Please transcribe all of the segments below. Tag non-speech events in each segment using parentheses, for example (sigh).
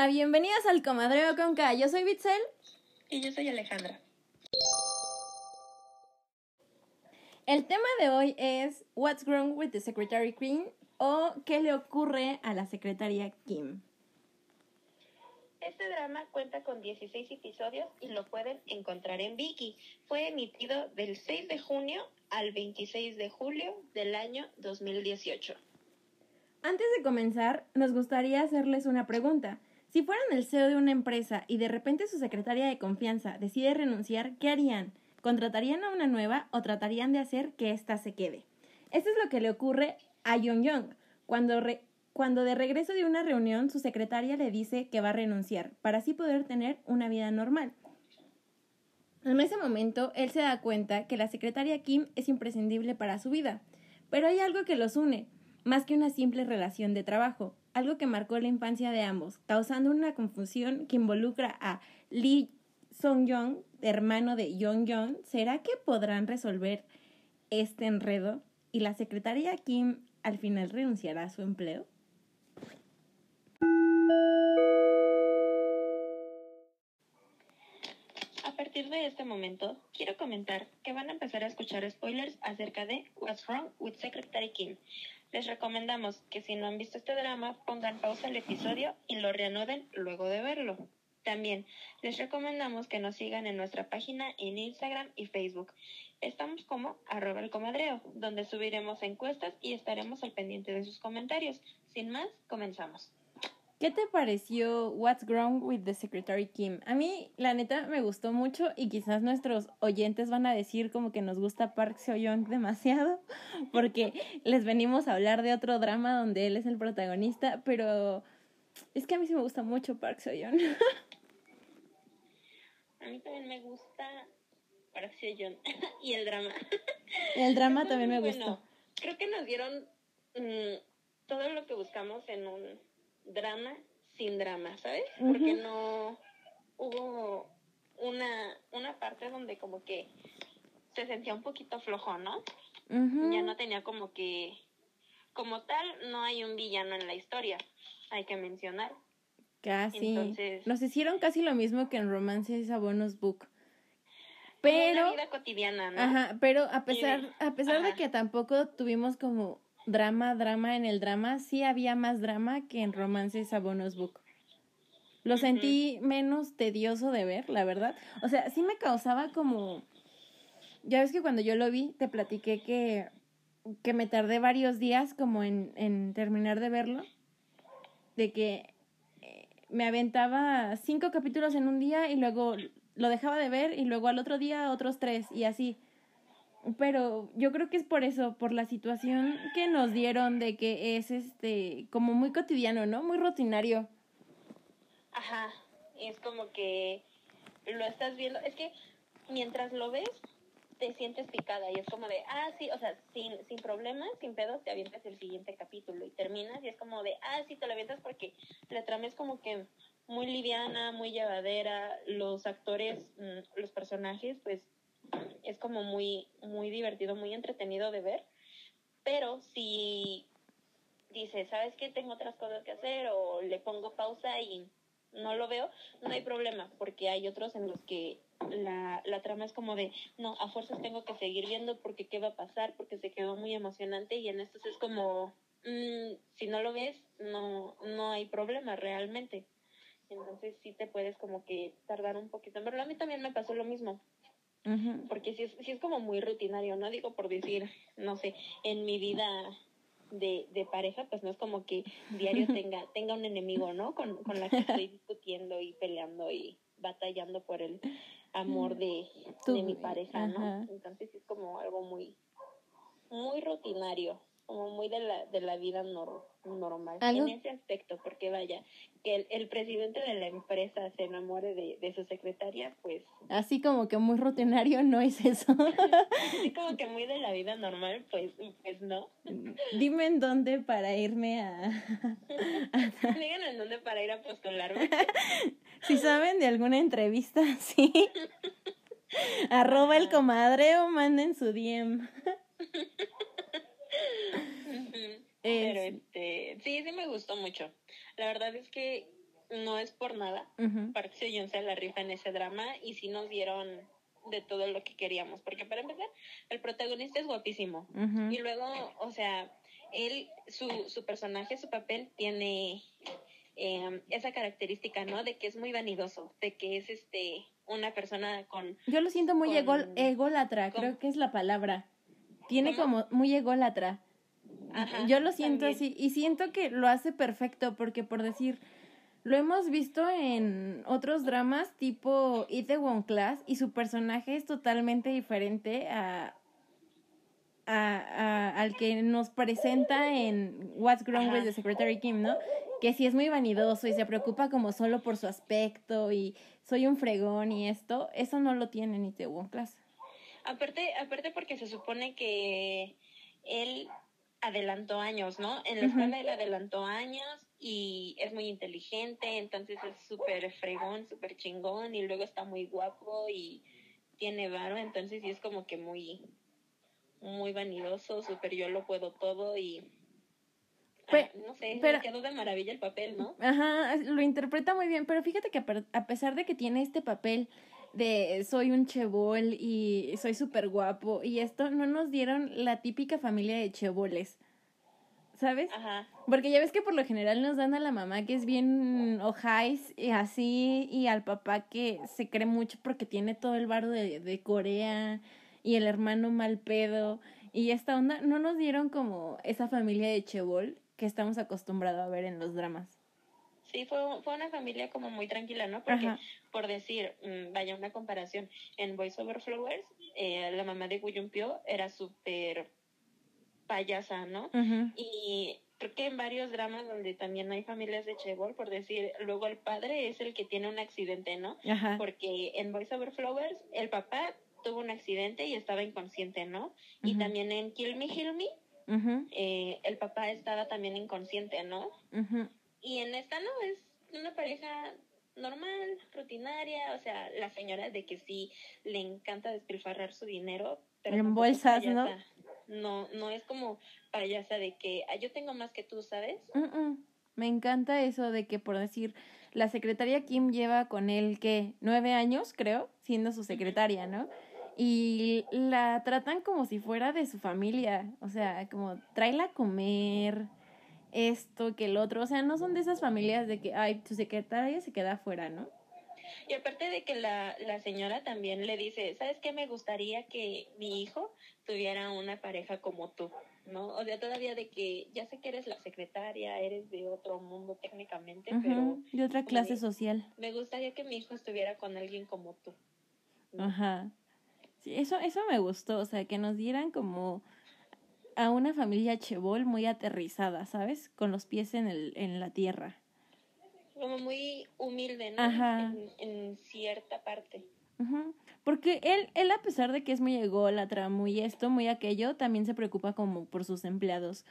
Hola, bienvenidas al Comadreo con K. Yo soy Bitzel. Y yo soy Alejandra. El tema de hoy es What's Wrong with the Secretary Queen o ¿Qué le ocurre a la secretaria Kim? Este drama cuenta con 16 episodios y lo pueden encontrar en Viki. Fue emitido del 6 de junio al 26 de julio del año 2018. Antes de comenzar, nos gustaría hacerles una pregunta. Si fueran el CEO de una empresa y de repente su secretaria de confianza decide renunciar, ¿qué harían? ¿Contratarían a una nueva o tratarían de hacer que ésta se quede? Esto es lo que le ocurre a Young Young cuando, cuando de regreso de una reunión su secretaria le dice que va a renunciar para así poder tener una vida normal. En ese momento, él se da cuenta que la secretaria Kim es imprescindible para su vida, pero hay algo que los une, más que una simple relación de trabajo, algo que marcó la infancia de ambos, causando una confusión que involucra a Lee Song-young, hermano de Young. ¿Será que podrán resolver este enredo? ¿Y la secretaria Kim al final renunciará a su empleo? A partir de este momento, quiero comentar que van a empezar a escuchar spoilers acerca de What's Wrong with Secretary Kim. Les recomendamos que si no han visto este drama, pongan pausa al episodio y lo reanuden luego de verlo. También les recomendamos que nos sigan en nuestra página en Instagram y Facebook. Estamos como arroba el comadreo, donde subiremos encuestas y estaremos al pendiente de sus comentarios. Sin más, comenzamos. ¿Qué te pareció What's Wrong with the Secretary Kim? A mí, la neta, me gustó mucho y quizás nuestros oyentes van a decir como que nos gusta Park Seo-young demasiado, (laughs) porque les venimos a hablar de otro drama donde él es el protagonista, pero es que a mí sí me gusta mucho Park Seo-young. (laughs) a mí también me gusta Park Seo-young (laughs) y el drama. El drama también me gustó. Creo que nos dieron mm, todo lo que buscamos en un drama sin drama, ¿sabes? Porque no hubo una, una parte donde como que se sentía un poquito flojo, ¿no? Ya no tenía como que, como tal, no hay un villano en la historia, hay que mencionar. Casi. Nos hicieron casi lo mismo que en Romances a Bonus Book. Pero. Una vida cotidiana, ¿no? Ajá, pero a pesar, a pesar de que tampoco tuvimos como drama, drama en el drama, sí había más drama que en Romances a Bonus Book. Lo sentí menos tedioso de ver, la verdad. O sea, sí me causaba como... Ya ves que cuando yo lo vi, te platiqué que, que me tardé varios días como en, en terminar de verlo. De que eh, me aventaba cinco capítulos en un día y luego lo dejaba de ver y luego al otro día otros tres y así. Pero yo creo que es por eso, por la situación que nos dieron de que es este como muy cotidiano, ¿no? Muy rutinario. Ajá, es como que lo estás viendo, es que mientras lo ves te sientes picada y es como de, ah, sí, o sea, sin, sin problemas, sin pedos, te avientas el siguiente capítulo y terminas y es como de, ah, sí, te lo avientas porque la trama es como que muy liviana, muy llevadera, los actores, mm, los personajes, pues es como muy, muy divertido, muy entretenido de ver. Pero si dice, ¿sabes qué? Tengo otras cosas que hacer o le pongo pausa y no lo veo, no hay problema, porque hay otros en los que la, la trama es como de, no, a fuerzas tengo que seguir viendo porque qué va a pasar, porque se quedó muy emocionante y en estos es como, mm, si no lo ves, no, no hay problema realmente. Entonces sí te puedes como que tardar un poquito. Pero a mí también me pasó lo mismo. Porque si es, si es como muy rutinario, no digo por decir, no sé, en mi vida de, de pareja, pues no es como que diario (laughs) tenga, tenga un enemigo, ¿no? Con, con la que estoy (laughs) discutiendo y peleando y batallando por el amor de, de mi pareja, ¿no? Entonces es como algo muy, muy rutinario como muy de la, de la vida normal en ese aspecto, porque vaya, que el, el, presidente de la empresa se enamore de, de su secretaria, pues... Así como que muy rutinario no es eso. (laughs) Así como que muy de la vida normal, pues, pues no. Dime en dónde para irme a... (laughs) Digan en dónde para ir a postularme. (laughs) si saben de alguna entrevista, sí. Arroba el comadre o manden su DM. Pero este, sí, sí me gustó mucho. La verdad es que no es por nada. Ujú. Park Seo-yoon se la rifa en ese drama y sí nos dieron de todo lo que queríamos. Porque para empezar, el protagonista es guapísimo. Y luego, o sea, él, su, su personaje, su papel tiene eh, esa característica, ¿no? De que es muy vanidoso, de que es este una persona con... Yo lo siento muy con- egol- ególatra, con- creo que es la palabra. Tiene ¿Cómo? como muy ególatra. Ajá, Yo lo siento también. así y siento que lo hace perfecto porque por decir, lo hemos visto en otros dramas tipo Itaewon Class y su personaje es totalmente diferente a, a, a- al que nos presenta en What's Wrong Ajá. with the Secretary Kim, ¿no? Que sí es muy vanidoso y se preocupa como solo por su aspecto y soy un fregón y esto, eso no lo tiene en Itaewon Class. Aparte, aparte porque se supone que él adelantó años, ¿no? En la escuela él adelantó años y es muy inteligente, entonces es súper fregón, súper chingón y luego está muy guapo y tiene varo, entonces sí es como que muy, muy vanidoso, súper yo lo puedo todo y... Ah, no sé, pero- quedó de maravilla el papel, ¿no? Ajá, lo interpreta muy bien, pero fíjate que a pesar de que tiene este papel de soy un chebol y soy súper guapo y esto, no nos dieron la típica familia de cheboles, ¿sabes? Ajá, Porque ya ves que por lo general nos dan a la mamá que es bien ojáis y así, y al papá que se cree mucho porque tiene todo el barro de, de Corea y el hermano mal pedo. Y esta onda, no nos dieron como esa familia de chebol que estamos acostumbrados a ver en los dramas. Sí, fue, fue una familia como muy tranquila, ¿no? Porque Ajá. por decir, mm, vaya una comparación, en Voice Over Flowers, eh, la mamá de Gu Pyo era súper payasa, ¿no? Y creo que en varios dramas donde también hay familias de Chebol, por decir, luego el padre es el que tiene un accidente, ¿no? Ajá. Porque en Voice Over Flowers, el papá tuvo un accidente y estaba inconsciente, ¿no? Y también en Kill Me, Heal Me, eh, el papá estaba también inconsciente, ¿no? Y en esta no, es una pareja normal, rutinaria, o sea, la señora de que sí le encanta despilfarrar su dinero, pero En bolsas, ¿no? No, no es como payasa de que "Ah, yo tengo más que tú, ¿sabes? Me encanta eso de que, por decir, la secretaria Kim lleva con él, que Nueve años, creo, siendo su secretaria, ¿no? Y la tratan como si fuera de su familia. O sea, como tráela a comer, esto, que el otro. O sea, no son de esas familias de que, ay, tu secretaria se queda afuera, ¿no? Y aparte de que la, la señora también le dice, ¿sabes qué? Me gustaría que mi hijo tuviera una pareja como tú, ¿no? O sea, todavía de que ya sé que eres la secretaria, eres de otro mundo técnicamente, pero De otra clase de- social. me gustaría que mi hijo estuviera con alguien como tú. ¿no? Ajá. Sí, eso, eso me gustó, o sea, que nos dieran como a una familia chebol muy aterrizada, ¿sabes? Con los pies en, el, en la tierra. Como muy humilde, ¿no? Ajá. En, en cierta parte. Ujú. Porque él, él, a pesar de que es muy ególatra, muy esto, muy aquello, también se preocupa como por sus empleados,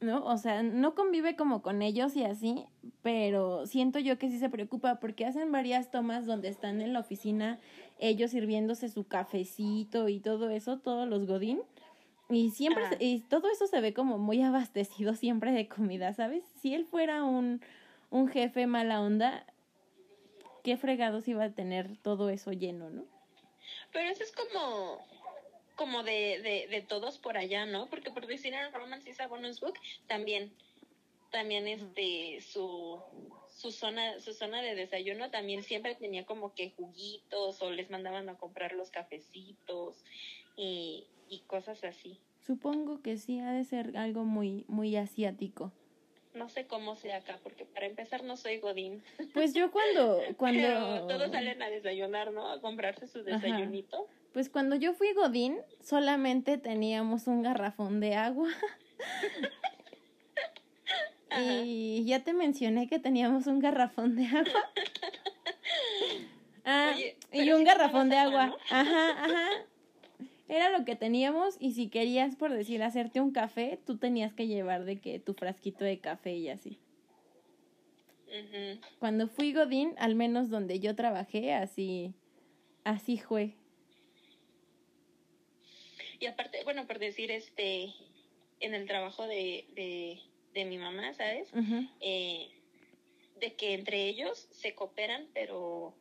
¿no? O sea, no convive como con ellos y así, pero siento yo que sí se preocupa porque hacen varias tomas donde están en la oficina ellos sirviéndose su cafecito y todo eso, todos los godín. Y siempre, Ajá. y todo eso se ve como muy abastecido siempre de comida, ¿sabes? Si él fuera un, un jefe mala onda, qué fregados iba a tener todo eso lleno, ¿no? Pero eso es como como de, de, de todos por allá, ¿no? Porque por decir Romance is a Bonus Book también también este su su zona su zona de desayuno también siempre tenía como que juguitos o les mandaban a comprar los cafecitos y, y cosas así. Supongo que sí, ha de ser algo muy, muy asiático. No sé cómo sea acá, porque para empezar no soy godín. Pues yo cuando, (laughs) cuando, Pero todos salen a desayunar, ¿no? A comprarse su Ajá. Pues cuando yo fui Godín, solamente teníamos un garrafón de agua. (laughs) Y ya te mencioné que teníamos un garrafón de agua. Ah, Oye, y un garrafón de agua. Ajá, ajá. Era lo que teníamos y si querías, por decir, hacerte un café, tú tenías que llevar de que tu frasquito de café y así. Cuando fui Godín, al menos donde yo trabajé, así, así fue. Y aparte, bueno, por decir, este, en el trabajo de, de, de mi mamá, ¿sabes? Eh, de que entre ellos se cooperan, pero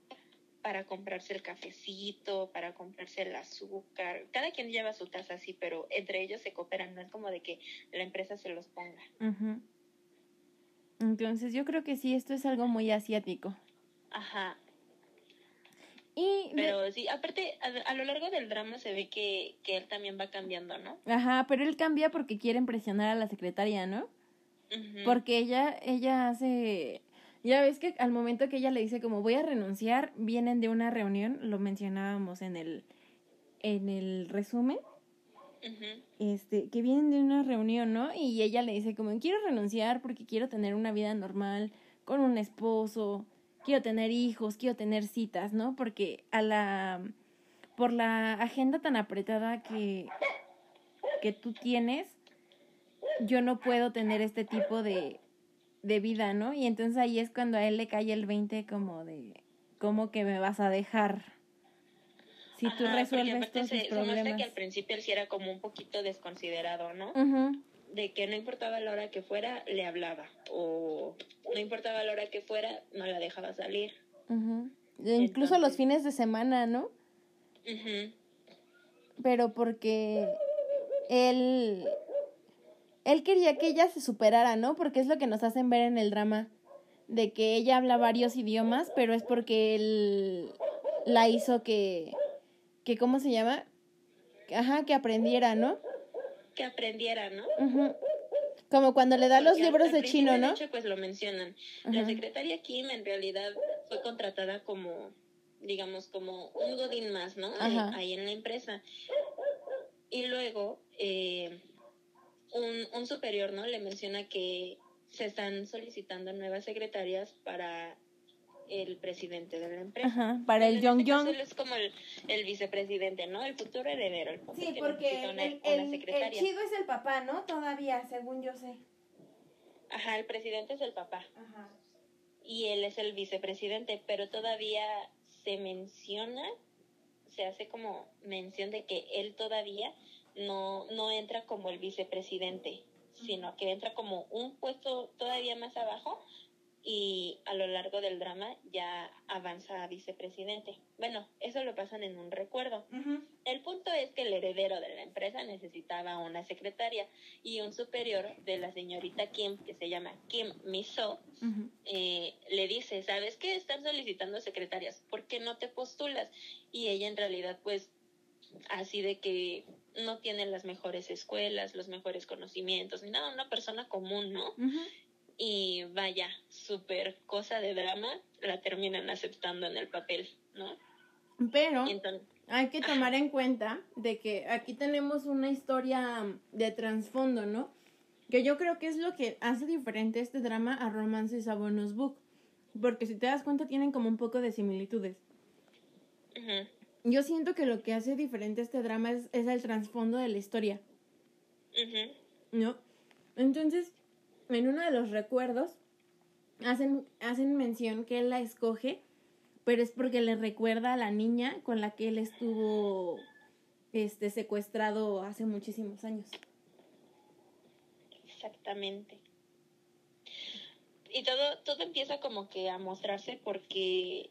para comprarse el cafecito, para comprarse el azúcar. Cada quien lleva su taza así, pero entre ellos se cooperan, no es como de que la empresa se los ponga. Entonces yo creo que sí, esto es algo muy asiático. Ajá. Y pero sí, aparte, a, lo largo del drama se ve que, que él también va cambiando, ¿no? Ajá, pero él cambia porque quiere impresionar a la secretaria, ¿no? Porque ella, ella hace ya ves que al momento que ella le dice como voy a renunciar, vienen de una reunión, lo mencionábamos en el, en el resumen, este, que vienen de una reunión, ¿no? Y ella le dice como quiero renunciar porque quiero tener una vida normal, con un esposo, quiero tener hijos, quiero tener citas, ¿no? Porque a la, por la agenda tan apretada que, que tú tienes, yo no puedo tener este tipo de, de vida, ¿no? Y entonces ahí es cuando a él le cae el 20 como de, ¿cómo que me vas a dejar? Si tú resuelves todos tus problemas. que al principio él sí era como un poquito desconsiderado, ¿no? De que no importaba la hora que fuera, le hablaba. O no importaba la hora que fuera, no la dejaba salir. incluso los fines de semana, ¿no? Pero porque él él quería que ella se superara, ¿no? Porque es lo que nos hacen ver en el drama, de que ella habla varios idiomas, pero es porque él la hizo que, que ¿cómo se llama? Ajá, que aprendiera, ¿no? Que aprendiera, ¿no? Como cuando le da los libros de chino, ¿no? De hecho, pues lo mencionan. La secretaria Kim en realidad fue contratada como, digamos, como un godín más, ¿no? Ahí en la empresa. Y luego, eh, un, un superior, ¿no? Le menciona que se están solicitando nuevas secretarias para el presidente de la empresa. Ajá, para el Young Young. Él es como el, el, vicepresidente, ¿no? El futuro heredero. El sí, porque el, el, chido es el papá, ¿no? Todavía, según yo sé. Ajá, el presidente es el papá. Ajá. Y él es el vicepresidente, pero todavía se menciona, se hace como mención de que él todavía no, no entra como el vicepresidente, sino que entra como un puesto todavía más abajo y a lo largo del drama ya avanza a vicepresidente. Bueno, eso lo pasan en un recuerdo. El punto es que el heredero de la empresa necesitaba una secretaria y un superior de la señorita Kim, que se llama Kim Miso, eh, le dice, ¿sabes qué? Están solicitando secretarias, ¿por qué no te postulas? Y ella en realidad pues así de que no tiene las mejores escuelas, los mejores conocimientos, ni nada, una persona común, ¿no? Y vaya, súper cosa de drama, la terminan aceptando en el papel, ¿no? Pero hay que tomar en cuenta de que aquí tenemos una historia de trasfondo, ¿no? Que yo creo que es lo que hace diferente este drama a Romances a Bonus Book. Porque si te das cuenta tienen como un poco de similitudes yo siento que lo que hace diferente este drama es, el trasfondo de la historia. ¿No? Entonces, en uno de los recuerdos, hacen, hacen mención que él la escoge, pero es porque le recuerda a la niña con la que él estuvo este, secuestrado hace muchísimos años. Exactamente. Y todo, todo empieza como que a mostrarse porque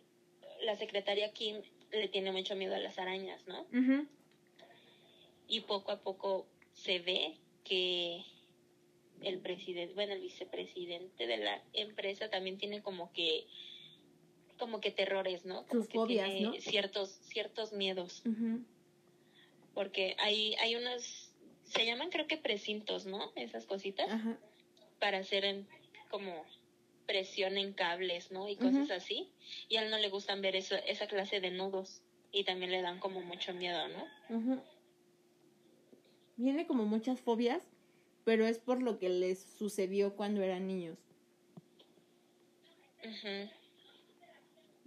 la secretaria Kim le tiene mucho miedo a las arañas, ¿no? Y poco a poco se ve que el presidente, bueno, el vicepresidente de la empresa también tiene como que como que terrores, ¿no? Como que tiene ciertos ciertos miedos. Porque hay hay unos se llaman creo que precintos, ¿no? Esas cositas para hacer en, como presión en cables, ¿no? Y cosas así. Y a él no le gustan ver eso, esa clase de nudos. Y también le dan como mucho miedo, ¿no? Viene como muchas fobias, pero es por lo que les sucedió cuando eran niños.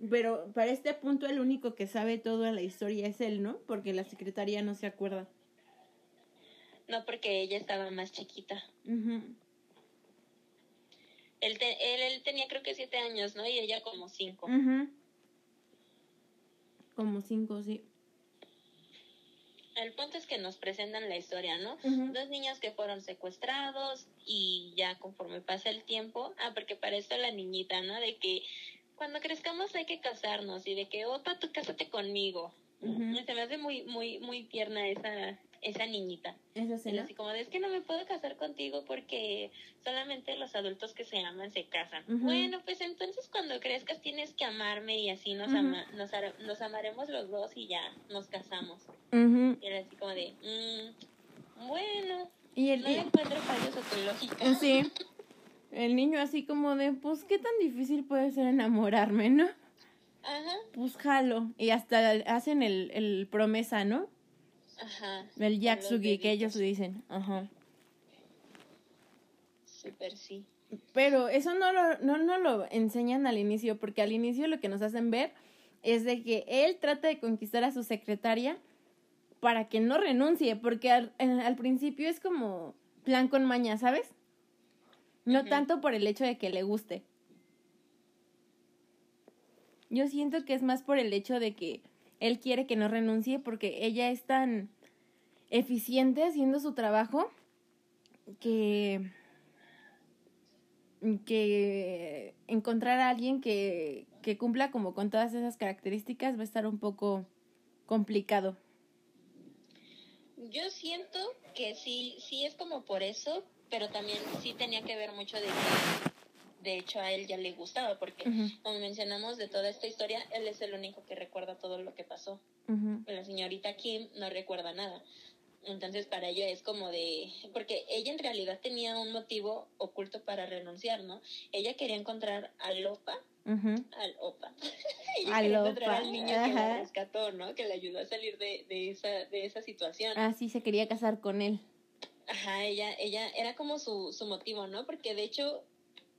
Pero para este punto el único que sabe toda la historia es él, ¿no? Porque la secretaria no se acuerda. No, porque ella estaba más chiquita. Él, él, tenía creo que siete años, ¿no? Y ella como cinco. Como cinco, sí. El punto es que nos presentan la historia, ¿no? Dos niños que fueron secuestrados y ya conforme pasa el tiempo, ah, porque para esto la niñita, ¿no? De que cuando crezcamos hay que casarnos y de que, opa, tú cásate conmigo. Se me hace muy, muy, muy tierna esa, esa niñita. Eso sí, ¿no? así como de, es que no me puedo casar contigo porque solamente los adultos que se aman se casan. Bueno, pues entonces cuando crezcas tienes que amarme y así nos, ama, nos, nos amaremos los dos y ya nos casamos. Y era así como de, mm, bueno, Y el, no le encuentro fallos a tu lógica. sí, el niño así como de, pues, ¿qué tan difícil puede ser enamorarme, no? Ajá, Pues jalo. Y hasta hacen el, el promesa, ¿no? Ajá. El Con Yaksugi, que ellos dicen. Ajá. Súper sí. Pero eso no lo, no, no lo enseñan al inicio, porque al inicio lo que nos hacen ver es de que él trata de conquistar a su secretaria para que no renuncie, porque al, al principio es como plan con maña, ¿sabes? No tanto por el hecho de que le guste. Yo siento que es más por el hecho de que él quiere que no renuncie porque ella es tan eficiente haciendo su trabajo que que encontrar a alguien que, que cumpla como con todas esas características va a estar un poco complicado. Yo siento que sí, sí es como por eso, pero también sí tenía que ver mucho de que de hecho a él ya le gustaba, porque como mencionamos de toda esta historia, él es el único que recuerda todo lo que pasó. La señorita Kim no recuerda nada. Entonces para ella es como de, porque ella en realidad tenía un motivo oculto para renunciar, ¿no? Ella quería encontrar al Opa, ujú. al Opa. (laughs) ella quería encontrar Opa, al niño que la rescató, ¿no? Que le ayudó a salir de, de esa, de esa situación. Ah, sí, se quería casar con él. Ajá, ella, ella, era como su, su motivo, ¿no? Porque de hecho,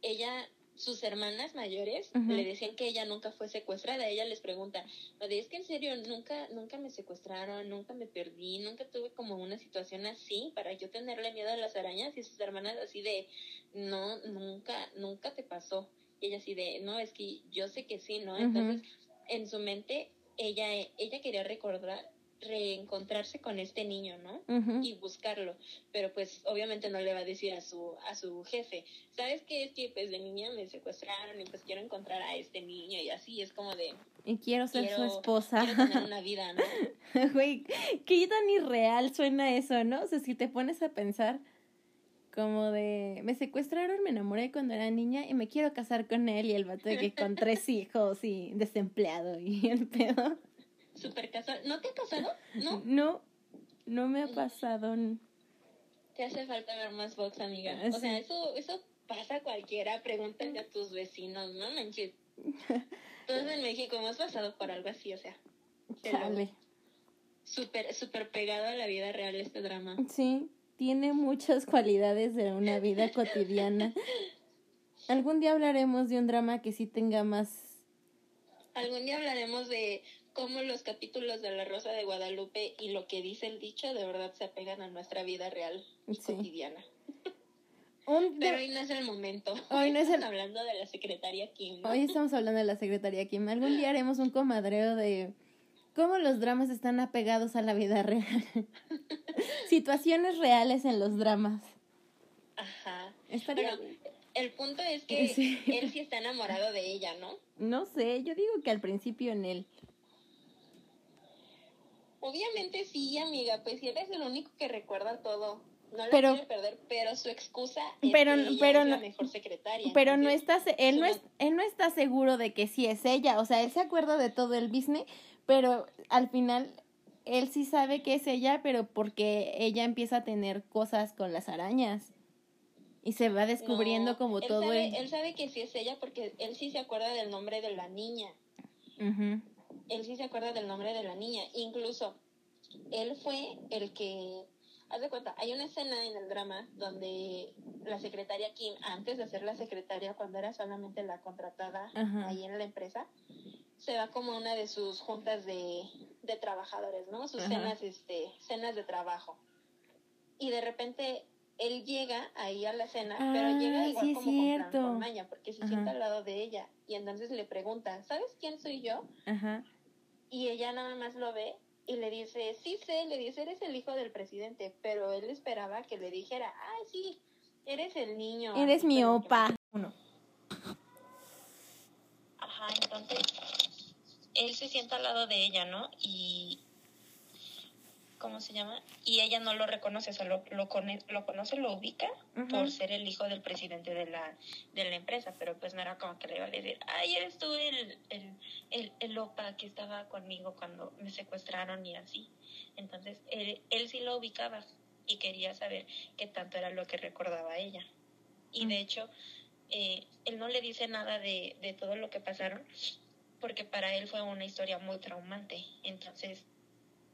ella, sus hermanas mayores le decían que ella nunca fue secuestrada. Ella les pregunta, "Oye, es que en serio, nunca, nunca me secuestraron, nunca me perdí, nunca tuve como una situación así para yo tenerle miedo a las arañas y sus hermanas así de, no, nunca, nunca te pasó. Y ella así de, no, es que yo sé que sí, ¿no? Entonces, en su mente, ella, ella quería recordar, reencontrarse con este niño, ¿no? Y buscarlo, pero pues obviamente no le va a decir a su a su jefe, ¿sabes qué? Es que pues de niña me secuestraron y pues quiero encontrar a este niño y así es como de Y quiero ser su esposa. quiero tener una vida, ¿no? (laughs) Güey, qué tan irreal suena eso, ¿no? O sea, si te pones a pensar como de, me secuestraron, me enamoré cuando era niña y me quiero casar con él y el vato de que con tres (laughs) hijos y desempleado y el pedo. Super casual. ¿No te ha pasado? ¿No? (laughs) No, no me ha pasado. Te hace falta ver más Vox, amiga. Ah, O sea, eso eso pasa a cualquiera, pregúntale a tus vecinos, ¿no? Manches. (laughs) Todos en México hemos pasado por algo así, o sea, Chale. súper súper pegado a la vida real este drama. Sí, tiene muchas cualidades de una vida (laughs) cotidiana. Algún día hablaremos de un drama que sí tenga más... Algún día hablaremos de cómo los capítulos de La Rosa de Guadalupe y lo que dice el dicho de verdad se apegan a nuestra vida real y Sí. cotidiana. Un Pero hoy no es el momento. Hoy no es el- Estamos hablando de la secretaria Kim. ¿no? Hoy estamos hablando de la Secretaría Kim. Algún día haremos un comadreo de cómo los dramas están apegados a la vida real. (laughs) Situaciones reales en los dramas. Ajá. Estaría Pero el punto es que Sí. él sí está enamorado de ella, ¿no? No sé, yo digo que al principio en él. Obviamente sí, amiga, pues si eres el único que recuerda todo. No la Pero- quiere perder, pero su excusa es Pero- que ella pero es la no- mejor secretaria. Pero no Entonces, está, se- él no, es, él no está seguro de que sí es ella. O sea, él se acuerda de todo el business, pero al final él sí sabe que es ella, pero porque ella empieza a tener cosas con las arañas. Y se va descubriendo no, como él todo sabe, el... Él sabe que sí es ella porque él sí se acuerda del nombre de la niña. Ujú. Él sí se acuerda del nombre de la niña. Incluso, él fue el que... Haz de cuenta, hay una escena en el drama donde la secretaria Kim, antes de ser la secretaria, cuando era solamente la contratada Ajá. ahí en la empresa, se va como a una de sus juntas de, de trabajadores, ¿no? Sus Ajá. cenas, este, cenas de trabajo. Y de repente él llega ahí a la cena, pero Ah, llega igual sí como con plan, con maña, porque se Ajá. sienta al lado de ella. Y entonces le pregunta, ¿sabes quién soy yo? Ajá. Y ella nada más lo ve Y le dice, sí sé, le dice, eres el hijo del presidente, pero él esperaba que le dijera, ah, sí, eres el niño. Eres mi opa. Uno. Ajá, entonces él se sienta al lado de ella, ¿no? Y ¿cómo se llama? Y ella no lo reconoce, solo lo, cone- lo conoce, lo ubica Ujú. por ser el hijo del presidente de la, de la empresa, pero pues no era como que le iba a decir, ay, eres tú el, el, el, el opa que estaba conmigo cuando me secuestraron y así. Entonces él, él sí lo ubicaba y quería saber qué tanto era lo que recordaba ella. Y de hecho, eh, él no le dice nada de, de todo lo que pasaron porque para él fue una historia muy traumante. Entonces,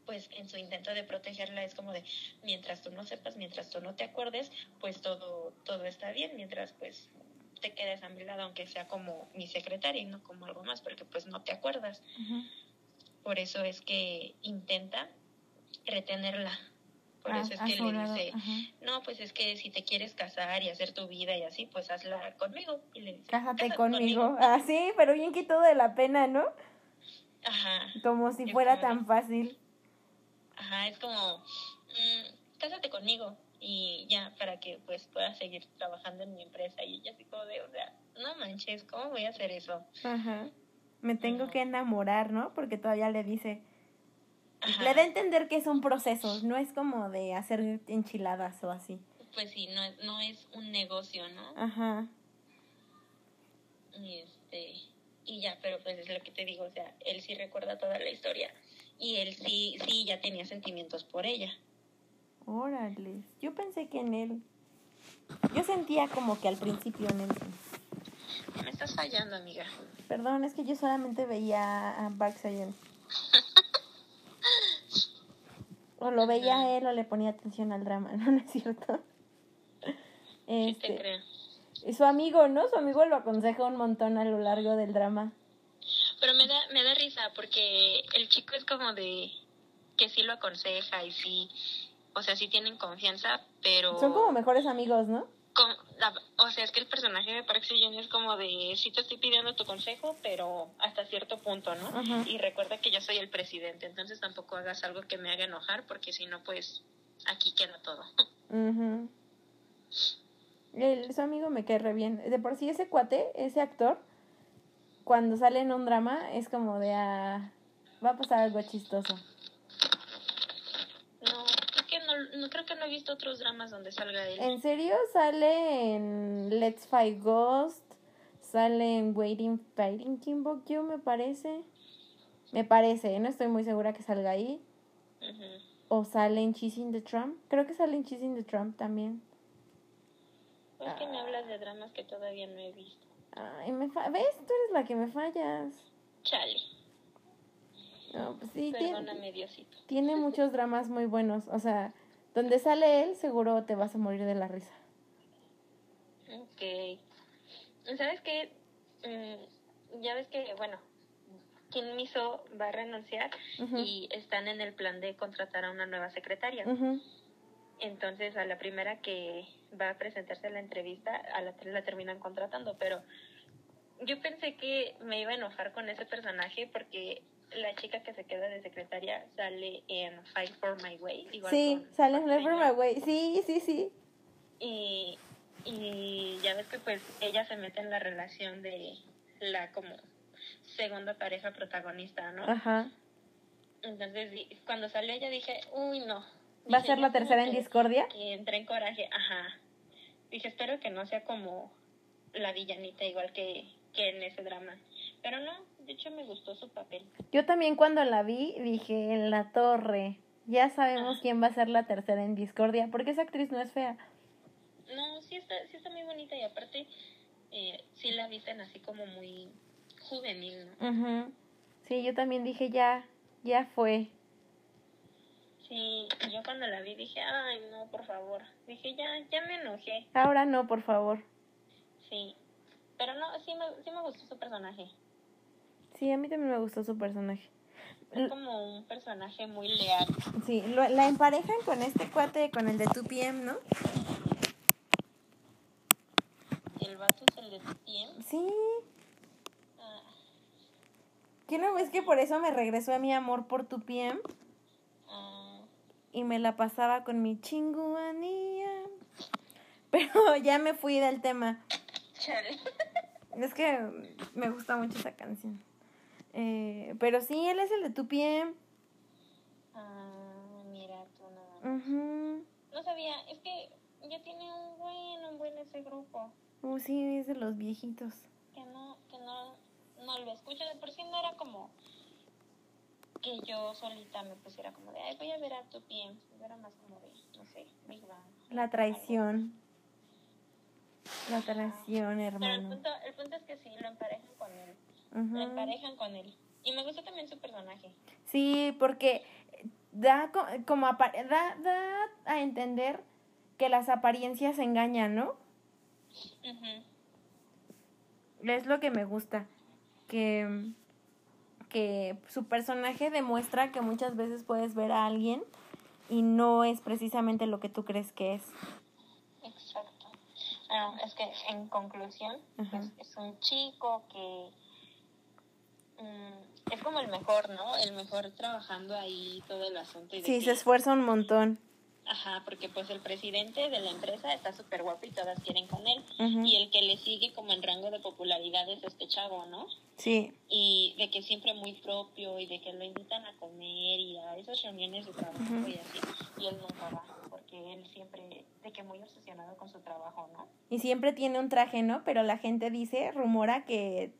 pues en su intento de protegerla es como de, mientras tú no sepas, mientras tú no te acuerdes, pues todo, todo está bien, mientras pues te quedes a mi lado, aunque sea como mi secretaria y no como algo más, porque pues no te acuerdas. Por eso es que intenta retenerla. Por Ah, eso es que le lado, dice, no, pues es que si te quieres casar y hacer tu vida y así, pues hazla conmigo. Y le dice, Cásate "Cásate conmigo. Ah, sí, pero bien quitado de la pena, ¿no? Ajá, Como si fuera como de- tan fácil. Ajá, es como, "Mm, cásate conmigo y ya, para que pues puedas seguir trabajando en mi empresa. Y ella así como de, o sea, no manches, ¿cómo voy a hacer eso? Ajá. Me tengo Ajá. que enamorar, ¿no? Porque todavía le dice. Ajá. Le da a entender que es un proceso, no es como de hacer enchiladas o así. Pues sí, no, es- no es un negocio, ¿no? Ajá. Y este y ya, pero pues es lo que te digo, o sea, él sí recuerda toda la historia y él sí sí ya tenía sentimientos por ella. Órale. Yo pensé que en él. Yo sentía como que al principio en él. Me estás fallando, amiga. Perdón, es que yo solamente veía a Seo-joon. (laughs) O lo veía a él o le ponía atención al drama, (laughs) ¿no? ¿No es cierto? Sí te Este, creo. y su amigo, ¿no? Su amigo lo aconseja un montón a lo largo del drama. Pero me da me da risa porque el chico es como de que sí lo aconseja y sí, o sea, sí tienen confianza, pero Son como mejores amigos, ¿no? con- la- o sea, es que el personaje de Park Seo-joon es como de sí te estoy pidiendo tu consejo, pero hasta cierto punto, ¿no? Y recuerda que yo soy el presidente, entonces tampoco hagas algo que me haga enojar, porque si no, pues aquí queda todo. Ujú. El- su amigo me cae re bien. De por sí ese cuate, ese actor, cuando sale en un drama es como de ah, va a pasar algo chistoso. No, creo que no, no creo que no he visto otros dramas donde salga él. En serio, sale en Let's Fight Ghost, sale en Waiting Fighting Kimbokyo, me parece. Me parece, no estoy muy segura que salga ahí. O sale en Chasing the Trump. Creo que sale en Chasing the Trump también. Es que me hablas de dramas que todavía no he visto. Ay, me fa- ¿Ves? Tú eres la que me fallas. Chale, No, pues sí, tiene, Diosito. tiene muchos dramas muy buenos. O sea, donde sale él, seguro te vas a morir de la risa. Ok. ¿Sabes qué? Mm, ya ves que, bueno, Kim Miso va a renunciar y están en el plan de contratar a una nueva secretaria. Entonces, a la primera que va a presentarse a la entrevista, a la, la terminan contratando, pero yo pensé que me iba a enojar con ese personaje porque la chica que se queda de secretaria sale en Fight for My Way. Igual Sí, con sale en Never Seo-joon. My Way. Sí, sí, sí. Y, y ya ves que pues ella se mete en la relación de la como segunda pareja protagonista, ¿no? Ajá. Entonces cuando salió ella dije, uy no. ¿Va a ser la tercera en discordia? Que entré en coraje, ajá. Dije, espero que no sea como la villanita igual que, que en ese drama. Pero no, de hecho me gustó su papel. Yo también cuando la vi dije, en la torre. Ya sabemos Ajá. quién va a ser la tercera en discordia, porque esa actriz no es fea. No, sí está, sí está muy bonita y aparte eh, sí la visten así como muy juvenil, ¿no? Ujú. Sí, yo también dije, ya, ya fue. Sí, yo cuando la vi dije, ay, no, por favor. Dije, ya, ya me enojé. Ahora no, por favor. Sí. Pero no, sí me, sí me gustó su personaje. Sí, a mí también me gustó su personaje. Es como un personaje muy leal. Sí, lo- la emparejan con este cuate, con el de 2PM, ¿no? El vato es el de TPM. Sí. Ah, ¿Qué no ves que por eso me regresó a mi amor por 2PM? Y me la pasaba con mi chinguanía. (laughs) Pero (laughs) ya me fui del tema. Chale. (laughs) Es que me gusta mucho esa canción. Eh, pero sí, él es el de tu pie. Ah, mira tú nada más. No sabía, es que ya tiene un buen, un buen ese grupo. Uh, sí, es de los viejitos. Que no, que no, no lo escucho. De por sí no era como que yo solita me pusiera como de, ay, voy a ver a tu pie. Era más como de, no sé, Big Bang. La traición. La traición, Pero el hermano. punto, el punto es que sí, lo emparejan con él. Ujú. Lo emparejan con él. Y me gusta también su personaje. Sí, porque da co- como da, da a entender que las apariencias engañan, ¿no? Ujú. Es lo que me gusta. Que, que su personaje demuestra que muchas veces puedes ver a alguien y no es precisamente lo que tú crees que es. Exacto. Bueno, es que en conclusión, pues, es un chico que mm, es como el mejor, ¿no? El mejor trabajando ahí todo el asunto. Y Sí, se esfuerza un montón. Ajá, porque pues el presidente de la empresa está súper guapo y todas quieren con él. Y el que le sigue como en rango de popularidad es este chavo, ¿no? Sí, Y de que siempre muy propio y de que lo invitan a comer y a esas reuniones de trabajo y así. Y él nunca va, porque él siempre, de que muy obsesionado con su trabajo, ¿no? y siempre tiene un traje, ¿no? Pero la gente dice, rumora que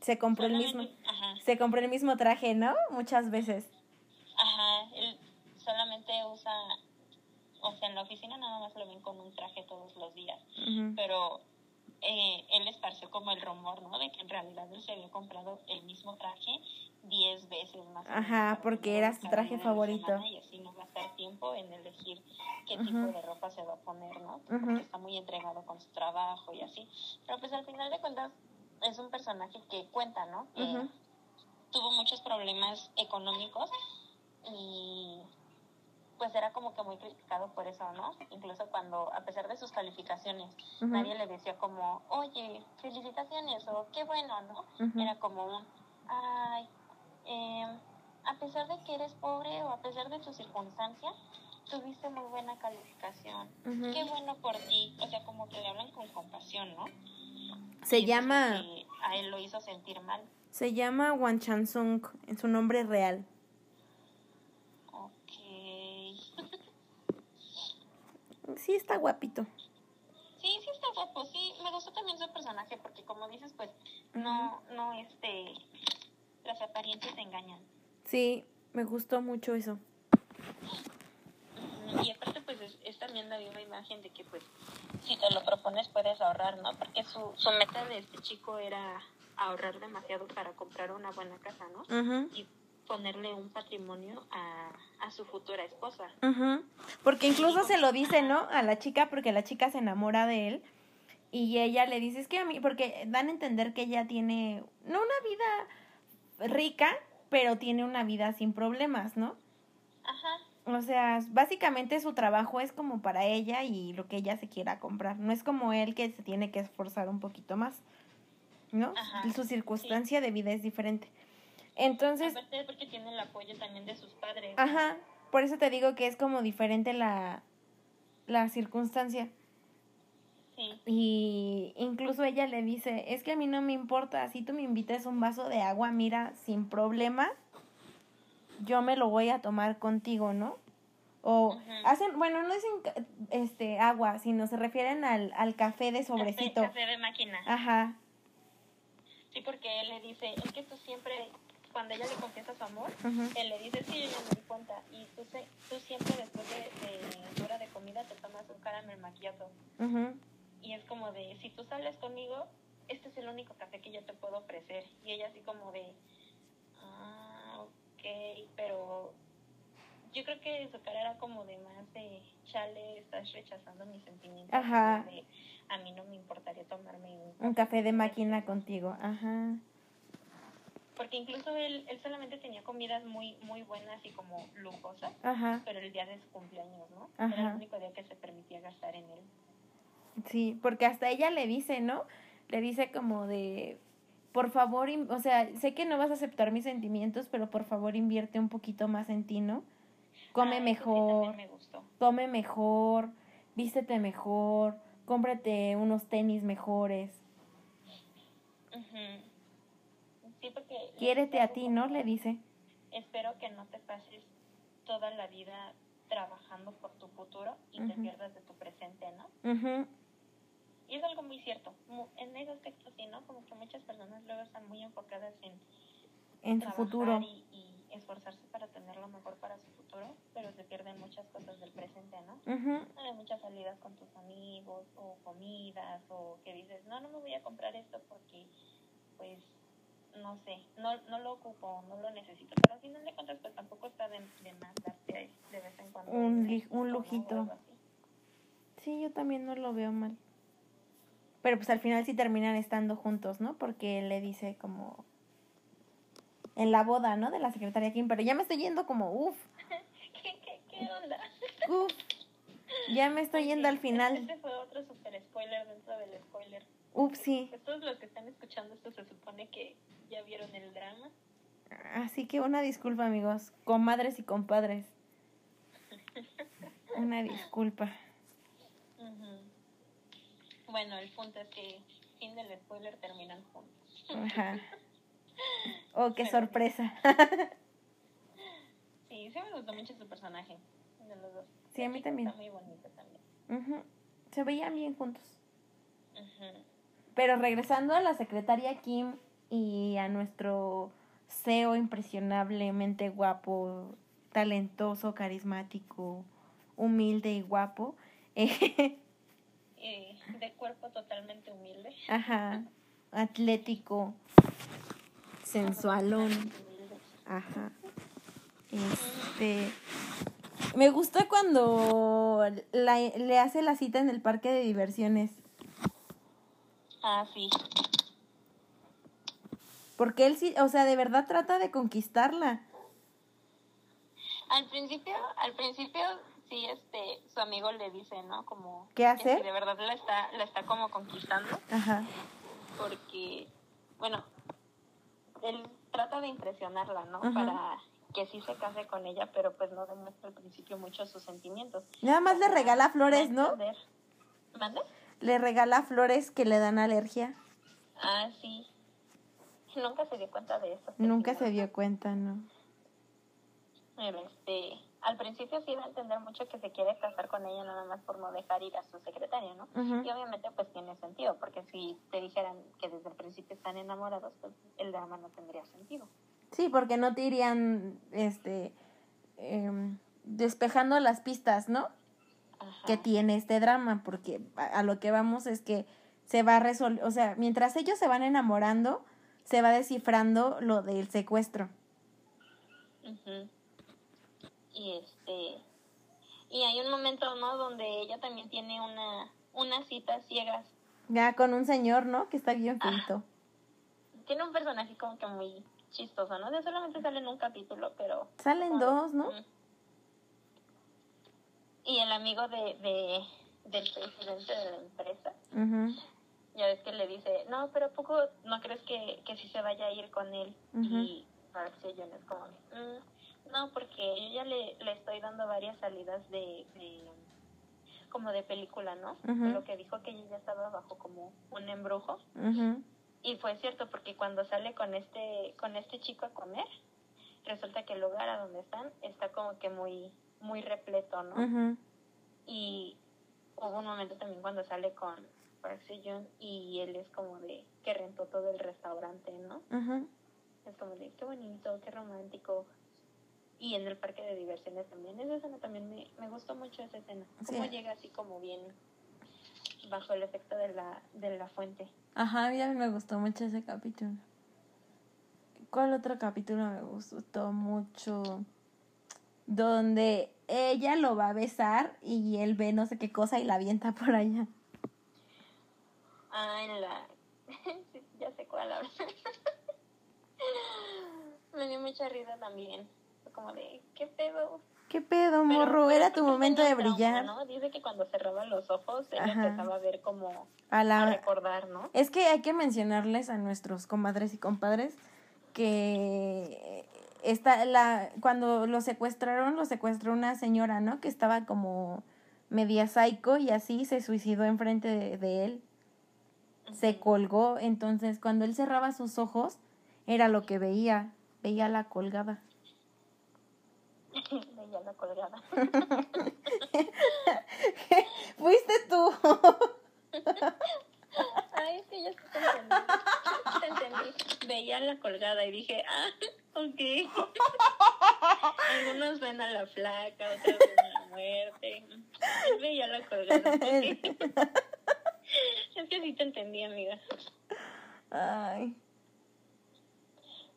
se compró el mismo, Ajá, se compró el mismo traje, ¿no? Muchas veces. ajá, él solamente usa, o sea, en la oficina nada más lo ven con un traje todos los días, Ujú. pero eh, él esparció como el rumor, ¿no? De que en realidad él se había comprado el mismo traje 10 veces más. Ajá, porque era su traje favorito. Y así no gastar tiempo en elegir qué tipo Ujú. de ropa se va a poner, ¿no? Porque está muy entregado con su trabajo y así. Pero pues al final de cuentas es un personaje que cuenta, ¿no? Que Ujú. tuvo muchos problemas económicos y pues era como que muy criticado por eso, ¿no? Incluso cuando, a pesar de sus calificaciones, nadie le decía como, oye, felicitaciones o qué bueno, ¿no? Era como un, ay, eh, a pesar de que eres pobre o a pesar de tu circunstancia, tuviste muy buena calificación. Qué bueno por ti. O sea, como que le hablan con compasión, ¿no? Se Y llama, A él lo hizo sentir mal. se llama Wan Chansung, en su nombre real. Ok. Sí, está guapito. Sí, sí está guapo, sí, me gustó también su personaje porque como dices, pues no, no, este, las apariencias engañan. Sí, me gustó mucho eso. Y aparte pues es, es también la misma imagen de que pues si te lo propones puedes ahorrar, ¿no? Porque su, su meta de este chico era ahorrar demasiado para comprar una buena casa, ¿no? Ujú, Y ponerle un patrimonio a, a su futura esposa. Porque incluso se lo dice, ¿no? A la chica, porque la chica se enamora de él. Y ella le dice, es que a mí, porque dan a entender que ella tiene, no una vida rica, pero tiene una vida sin problemas, ¿no? Ajá, O sea, básicamente su trabajo es como para ella y lo que ella se quiera comprar. No es como él que se tiene que esforzar un poquito más, ¿no? Ajá, Su circunstancia de vida es diferente. Entonces, aparte es porque tiene el apoyo también de sus padres. ajá, por eso te digo que es como diferente la, la circunstancia. Sí, Y incluso ella le dice, es que a mí no me importa, si tú me invitas un vaso de agua, mira, sin problema, yo me lo voy a tomar contigo, ¿no? O hacen, bueno, no dicen este agua, sino se refieren al, al café de café, sobrecito. café de máquina. Ajá, Sí, porque él le dice, es que tú siempre, cuando ella le confiesa su amor, él le dice, sí, yo ya me di cuenta. Y tú, se- tú siempre después de, hora de comida te tomas un caramel macchiato. ujú, Y es como de, si tú sales conmigo, este es el único café que yo te puedo ofrecer. Y ella así como de, ah, ok, pero yo creo que su cara era como de más de, chale, estás rechazando mis sentimientos. Ajá. De, a mí no me importaría tomarme un un café de máquina contigo, ajá, Porque incluso él, él solamente tenía comidas muy muy buenas y como lujosas, ajá, pero el día de su cumpleaños, ¿no? Ajá. Era el único día que se permitía gastar en él. sí, porque hasta ella le dice, ¿no? Le dice como de, por favor, o sea, sé que no vas a aceptar mis sentimientos, pero por favor invierte un poquito más en ti, ¿no? come Ah, sí mejor, también me gustó. come mejor, vístete mejor, cómprate unos tenis mejores. Sí, porque... le Quiérete a ti, ¿no? Le dice. Espero que no te pases toda la vida trabajando por tu futuro y te pierdas de tu presente, ¿no? Ujú, Y es algo muy cierto. En ese aspecto, sí, ¿no? Como que muchas personas luego están muy enfocadas en En su trabajar futuro. Y, y esforzarse para tener lo mejor para su futuro, pero se pierden muchas cosas del presente, ¿no? Hay muchas salidas con tus amigos o comidas o que dices, no, no me voy a comprar esto porque, pues, no sé, no, no lo ocupo, no lo necesito, pero al final de cuentas, pues tampoco está de, de más darte de vez en cuando Un li- un lujito. Sí, yo también no lo veo mal. Pero pues al final sí terminan estando juntos, ¿no? Porque él le dice como en la boda, ¿no? De la secretaria Kim, pero ya me estoy yendo como, uff, (laughs) ¿Qué, qué, qué onda? uff, ya me estoy yendo al final. Este fue otro super spoiler dentro del spoiler. Ups, sí. Pues todos los que están escuchando esto se supone que ya vieron el drama. Así que una disculpa, amigos, comadres y compadres. (laughs) Una disculpa. Bueno, el punto es que fin del spoiler terminan juntos. Ajá. (laughs) Oh, qué sorpresa. (laughs) Sí, sí me gustó mucho su personaje de los dos. Sí, a mí también. Está muy bonito también. Se veían bien juntos. Ujú. Pero regresando a la secretaria Kim y a nuestro CEO impresionablemente guapo, talentoso, carismático, humilde y guapo. (laughs) eh, de cuerpo totalmente humilde. ajá, atlético, sensualón. Ajá. Este. Me gusta cuando la- le hace la cita en el parque de diversiones. Ah, sí. Porque él sí, o sea, de verdad trata de conquistarla. Al principio, al principio sí, este, su amigo le dice, ¿no? Como ¿Qué que hacer? sí, de verdad la está, la está como conquistando, Ajá. porque, bueno, él trata de impresionarla, ¿no? Ajá. Para que sí se case con ella, pero pues no demuestra al principio mucho sus sentimientos. Nada más le regala flores, ¿no? ¿Mande? Le regala flores que le dan alergia. Ah, sí. Nunca se dio cuenta de eso. Nunca se dio cuenta, ¿no? Este, al principio sí da a entender mucho que se quiere casar con ella nada más por no dejar ir a su secretaria, ¿no? Y obviamente pues tiene sentido, porque si te dijeran que desde el principio están enamorados, pues el drama no tendría sentido. Sí, porque no te irían, este, em, despejando las pistas, ¿no? Ajá. que tiene este drama, porque a, a lo que vamos es que se va a resolver, o sea, mientras ellos se van enamorando, se va descifrando lo del secuestro. Ujú. Y este y hay un momento, ¿no? Donde ella también tiene una unas citas ciegas. Ya con un señor, ¿no? Que está bien Ah. Tiene un personaje como que muy chistoso, ¿no? De solamente sale en un capítulo, pero Salen dos, ¿no? Y el amigo de, de del presidente de la empresa, Ujú, ya ves que le dice, no, pero ¿a poco no crees que, que sí se vaya a ir con él? Y es como, "Mm, no, porque yo ya le, le estoy dando varias salidas de, de como de película, ¿no? Ujú. Lo que dijo que ella ya estaba bajo como un embrujo. Y fue cierto, porque cuando sale con este, con este chico a comer, resulta que el lugar a donde están está como que muy, muy repleto, ¿no? Y hubo un momento también cuando sale con Park Seo-joon y él es como de que rentó todo el restaurante, ¿no? Ujú. Es como de qué bonito, qué romántico. Y en el parque de diversiones también. Esa escena también me, me gustó mucho esa escena. Cómo Sí. llega así como bien bajo el efecto de la, de la fuente. Ajá, a mí me gustó mucho ese capítulo. ¿Cuál otro capítulo me gustó mucho? Donde ella lo va a besar y él ve no sé qué cosa y la avienta por allá. Ah, en la... (laughs) ya sé cuál ahora. (laughs) Me dio mucha risa también. Como de, ¿qué pedo? ¿Qué pedo, morro? pero Era tu momento de trauma, brillar. ¿no? Dice que cuando cerraba los ojos, ella Ajá. empezaba a ver como A a la... recordar, ¿no? Es que hay que mencionarles a nuestros comadres y compadres que esta, la, cuando lo secuestraron, lo secuestró una señora, ¿no? Que estaba como media psycho y así se suicidó enfrente de, de él. Se colgó, entonces cuando él cerraba sus ojos, era lo que veía, veía la colgada. (laughs) Veía la colgada. (laughs) Fuiste tú. (laughs) Ay, que ya te entendí. Te entendí. Veía la colgada y dije, ah, ok. Algunos ven a la flaca, otros ven a la muerte. Él veía la colgada. (laughs) es que sí te entendí, amiga. Ay.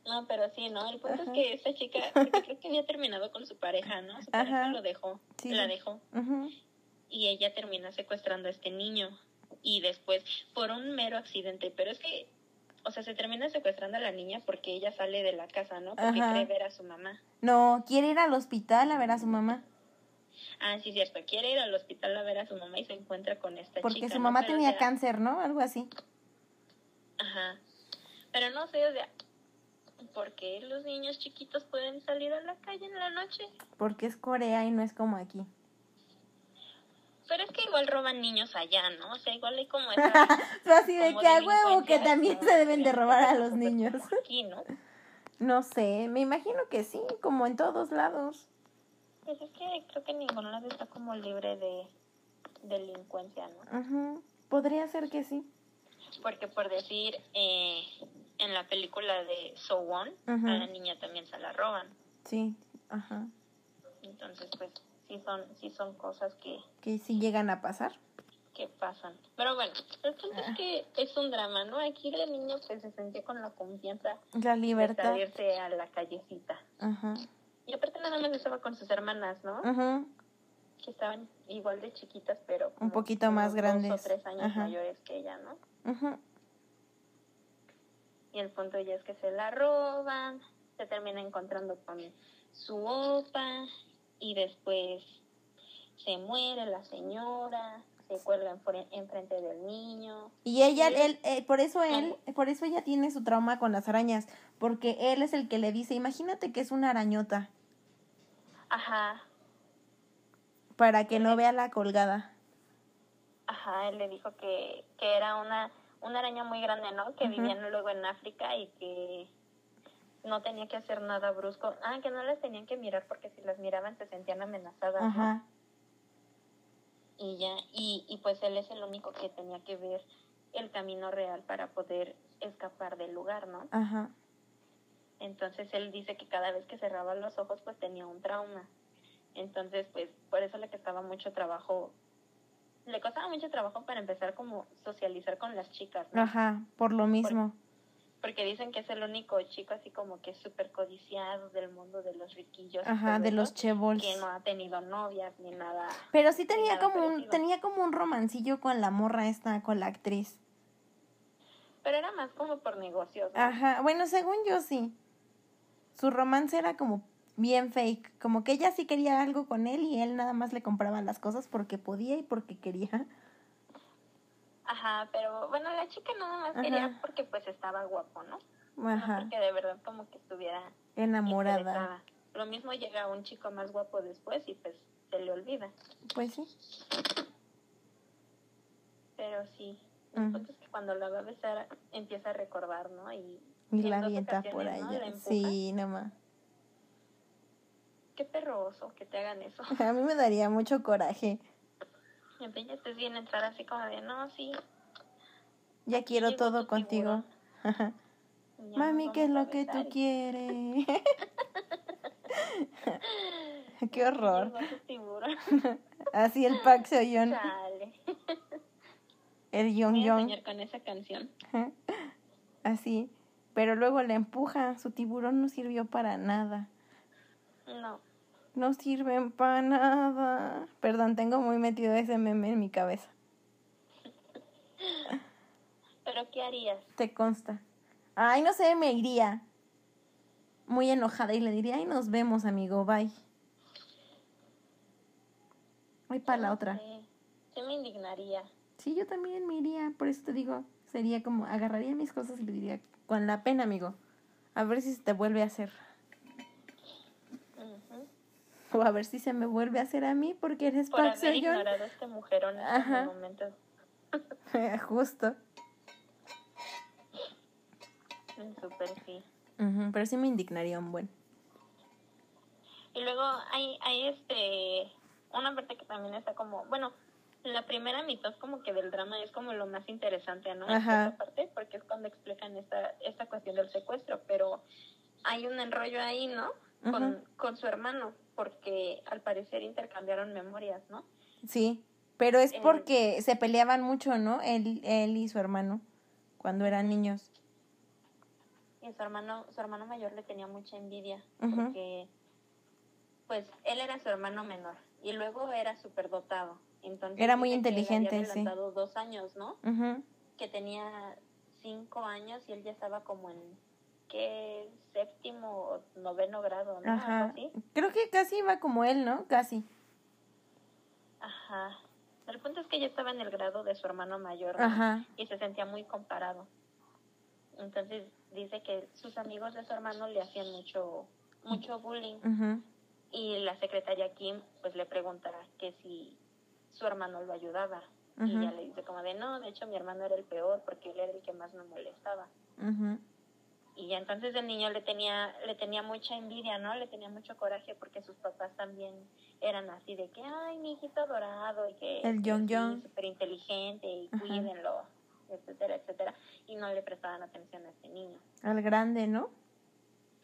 No, pero sí, ¿no? El punto es que esta chica, creo que había terminado con su pareja, ¿no? Su pareja lo dejó, Sí. la dejó. Y ella termina secuestrando a este niño. Y después, por un mero accidente, pero es que, o sea, se termina secuestrando a la niña porque ella sale de la casa, ¿no? Porque cree ver a su mamá. No, quiere ir al hospital a ver a su mamá. Ah, sí, cierto. Quiere ir al hospital a ver a su mamá y se encuentra con esta Porque chica. su ¿no? mamá Pero, o tenía sea, cáncer, ¿no? Algo así. Ajá. Pero no sé, o sea, ¿por qué los niños chiquitos pueden salir a la calle en la noche? Porque es Corea y no es como aquí. Pero es que igual roban niños allá, ¿no? O sea, igual hay como (laughs) esa... Pero así de que a huevo que también se deben de robar a los (laughs) niños. Aquí, ¿no? No sé, me imagino que sí, como en todos lados. Pues es que creo que ningún lado está como libre de delincuencia, ¿no? Ujú, Podría ser que sí. Porque por decir, eh, en la película de So One, Ujú. a la niña también se la roban. Sí, ajá. Entonces, pues, sí son, sí son cosas que, Que sí llegan a pasar. que pasan. Pero bueno, el punto Ah. es que es un drama, ¿no? Aquí la niña pues se sentía con la confianza La de libertad. salirse a la callecita. Ajá. Y aparte nada más estaba con sus hermanas, ¿no? Que estaban igual de chiquitas, pero Un poquito más grandes. Dos o tres años Ajá. mayores que ella, ¿no? Y el punto ya es que se la roban, se termina encontrando con su opa y después se muere la señora, se cuelga enfre- enfrente del niño. Y ella, él, eh, por eso él, por eso ella tiene su trauma con las arañas, porque él es el que le dice, imagínate que es una arañota, Ajá, para que no vea la colgada. ajá, él le dijo que, que era una, una araña muy grande, ¿no? Que Ujú. vivían luego en África y que no tenía que hacer nada brusco. Ah, que no las tenían que mirar porque si las miraban se sentían amenazadas, ¿no? Ajá. y ya y, y pues él es el único que tenía que ver el camino real para poder escapar del lugar, ¿no? Ajá. Entonces él dice que cada vez que cerraba los ojos pues tenía un trauma. Entonces pues por eso le costaba mucho trabajo, le costaba mucho trabajo para empezar como socializar con las chicas, ¿no? Ajá, por lo mismo. Porque dicen que es el único chico así como que súper codiciado del mundo de los riquillos. Ajá, de los chebols. Que no ha tenido novias ni nada. Pero sí tenía como un, tenía como un romancillo con la morra esta, con la actriz. Pero era más como por negocios, ¿no? Ajá, bueno, según yo sí. Su romance era como bien fake, como que ella sí quería algo con él y él nada más le compraba las cosas porque podía y porque quería. Ajá, pero bueno, la chica nada más Ajá. quería porque pues estaba guapo, ¿no? No Ajá, porque de verdad como que estuviera enamorada. interesada. Lo mismo llega un chico más guapo después y pues se le olvida. Pues sí. Pero sí, el Ujú. punto es que cuando la va a besar empieza a recordar, ¿no? Y, Y la avienta por ¿no? Allá. empuja. Sí, nomás. Qué perroso que te hagan eso. (laughs) A mí me daría mucho coraje. Y estés bien entrar así como de, no, sí. Ya quiero todo contigo. Mami, ¿qué es lo que tú quieres? (laughs) Qué (laughs) horror. Así el Park Seo-yeon, Chale. el Young. soñar con esa canción. Así. Pero luego le empuja. Su tiburón no sirvió para nada. No. No sirven para nada. Perdón, tengo muy metido ese meme en mi cabeza. (laughs) ¿Pero qué harías? Te consta. Ay, no sé, me iría. Muy enojada y le diría, ay, nos vemos, amigo, bye. Voy para la otra. Sí me indignaría. Sí, yo también me iría, por eso te digo, sería como, agarraría mis cosas y le diría, con la pena, amigo, a ver si se te vuelve a hacer. O a ver si se me vuelve a hacer a mí porque eres Por haber ignorado a este mujerón en Ajá. ese momento. (laughs) Justo. Súper sí. Ujú, Pero sí me indignaría un buen. Y luego hay, hay este una parte que también está como, bueno, la primera mitad como que del drama es como lo más interesante, ¿no? Ajá. Esta parte, porque es cuando explican esta, esta cuestión del secuestro, pero hay un enrollo ahí, ¿no? Con, con su hermano, porque al parecer intercambiaron memorias, ¿no? Sí. Pero es Eh. porque se peleaban mucho, ¿no? Él, él y su hermano cuando eran niños. Y su hermano, su hermano mayor le tenía mucha envidia, porque pues él era su hermano menor y luego era súper dotado. Entonces, Era muy él había inteligente, sí. dos años, ¿no? Ujú. que tenía cinco años y él ya estaba como en qué séptimo o noveno grado, ¿no? Ajá. así. Creo que casi iba como él, ¿no? Casi. Ajá. El punto es que ya estaba en el grado de su hermano mayor ¿no? Ajá. y se sentía muy comparado. Entonces dice que sus amigos de su hermano le hacían mucho mucho bullying Ujú. y la secretaria Kim pues le pregunta que si su hermano lo ayudaba y ella le dice como de no, de hecho mi hermano era el peor porque él era el que más me molestaba. Ujú. Y ya entonces el niño le tenía, le tenía mucha envidia, ¿no? Le tenía mucho coraje porque sus papás también eran así de que, ay, mi hijito adorado y que El Young Young. súper inteligente y cuídenlo, etcétera, etcétera. Y no le prestaban atención a este niño. Al grande, ¿no?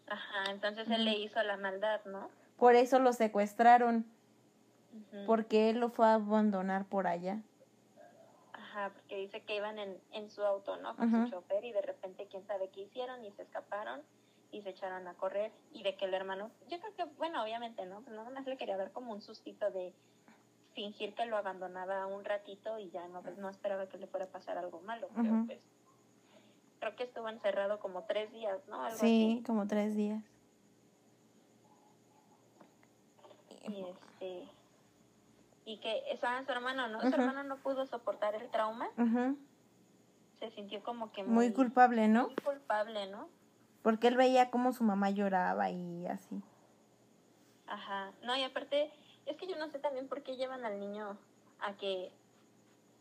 Ajá, entonces él le hizo la maldad, ¿no? Por eso lo secuestraron, Porque él lo fue a abandonar por allá. Ajá, porque dice que iban en, en su auto, ¿no? Con su chofer y de repente quién sabe qué hicieron y se escaparon y se echaron a correr y de que el hermano, yo creo que, bueno, obviamente, ¿no? Pues nada más le quería dar como un sustito de fingir que lo abandonaba un ratito y ya no, pues no esperaba que le fuera a pasar algo malo, pero pues creo que estuvo encerrado como tres días, ¿no? Algo Sí, como tres días. Y este... Y que estaba su hermano, ¿no? Su hermano no pudo soportar el trauma, se sintió como que Muy culpable, ¿no? muy culpable, ¿no? Porque él veía cómo su mamá lloraba y así. Ajá, no, y aparte, es que yo no sé también por qué llevan al niño a que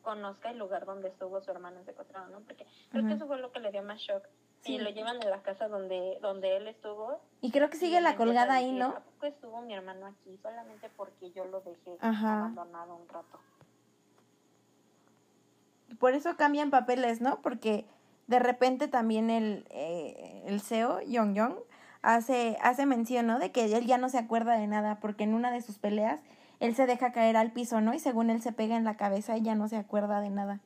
conozca el lugar donde estuvo su hermano secuestrado, ¿no? Porque creo que eso fue lo que le dio más shock. Sí. Y lo llevan de la casa donde, donde él estuvo. Y creo que sigue la a colgada ahí, ¿no? ¿A poco estuvo mi hermano aquí solamente porque yo lo dejé Ajá. abandonado un rato? Por eso cambian papeles, ¿no? Porque de repente también el, eh, el CEO, Yong Yong, hace, hace mención, ¿no? De que él ya no se acuerda de nada, porque en una de sus peleas él se deja caer al piso, ¿no? Y según él se pega en la cabeza y ya no se acuerda de nada.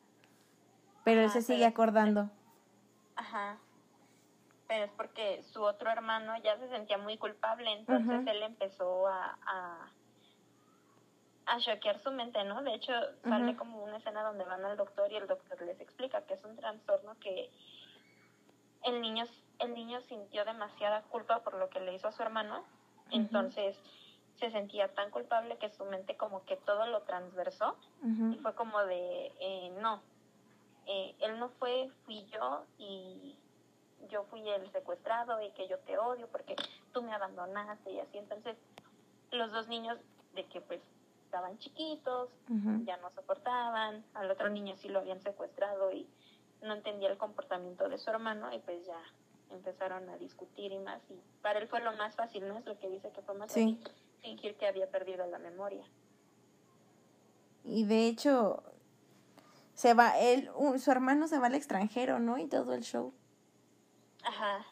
Pero él se sigue acordando. Ajá. Pero es porque su otro hermano ya se sentía muy culpable, entonces él empezó a, a, a choquear su mente, ¿no? De hecho, sale como una escena donde van al doctor y el doctor les explica que es un trastorno que el niño, el niño sintió demasiada culpa por lo que le hizo a su hermano, entonces se sentía tan culpable que su mente como que todo lo transversó y fue como de, eh, no, eh, él no fue, fui yo y yo fui el secuestrado y que yo te odio porque tú me abandonaste y así. Entonces, los dos niños de que pues estaban chiquitos, ya no soportaban, al otro niño sí lo habían secuestrado y no entendía el comportamiento de su hermano y pues ya empezaron a discutir y más y para él fue lo más fácil, ¿no? Es lo que dice que fue más Sí. fácil fingir que había perdido la memoria. Y de hecho, se va, él, su hermano se va al extranjero, ¿no? Y todo el show. Ajá.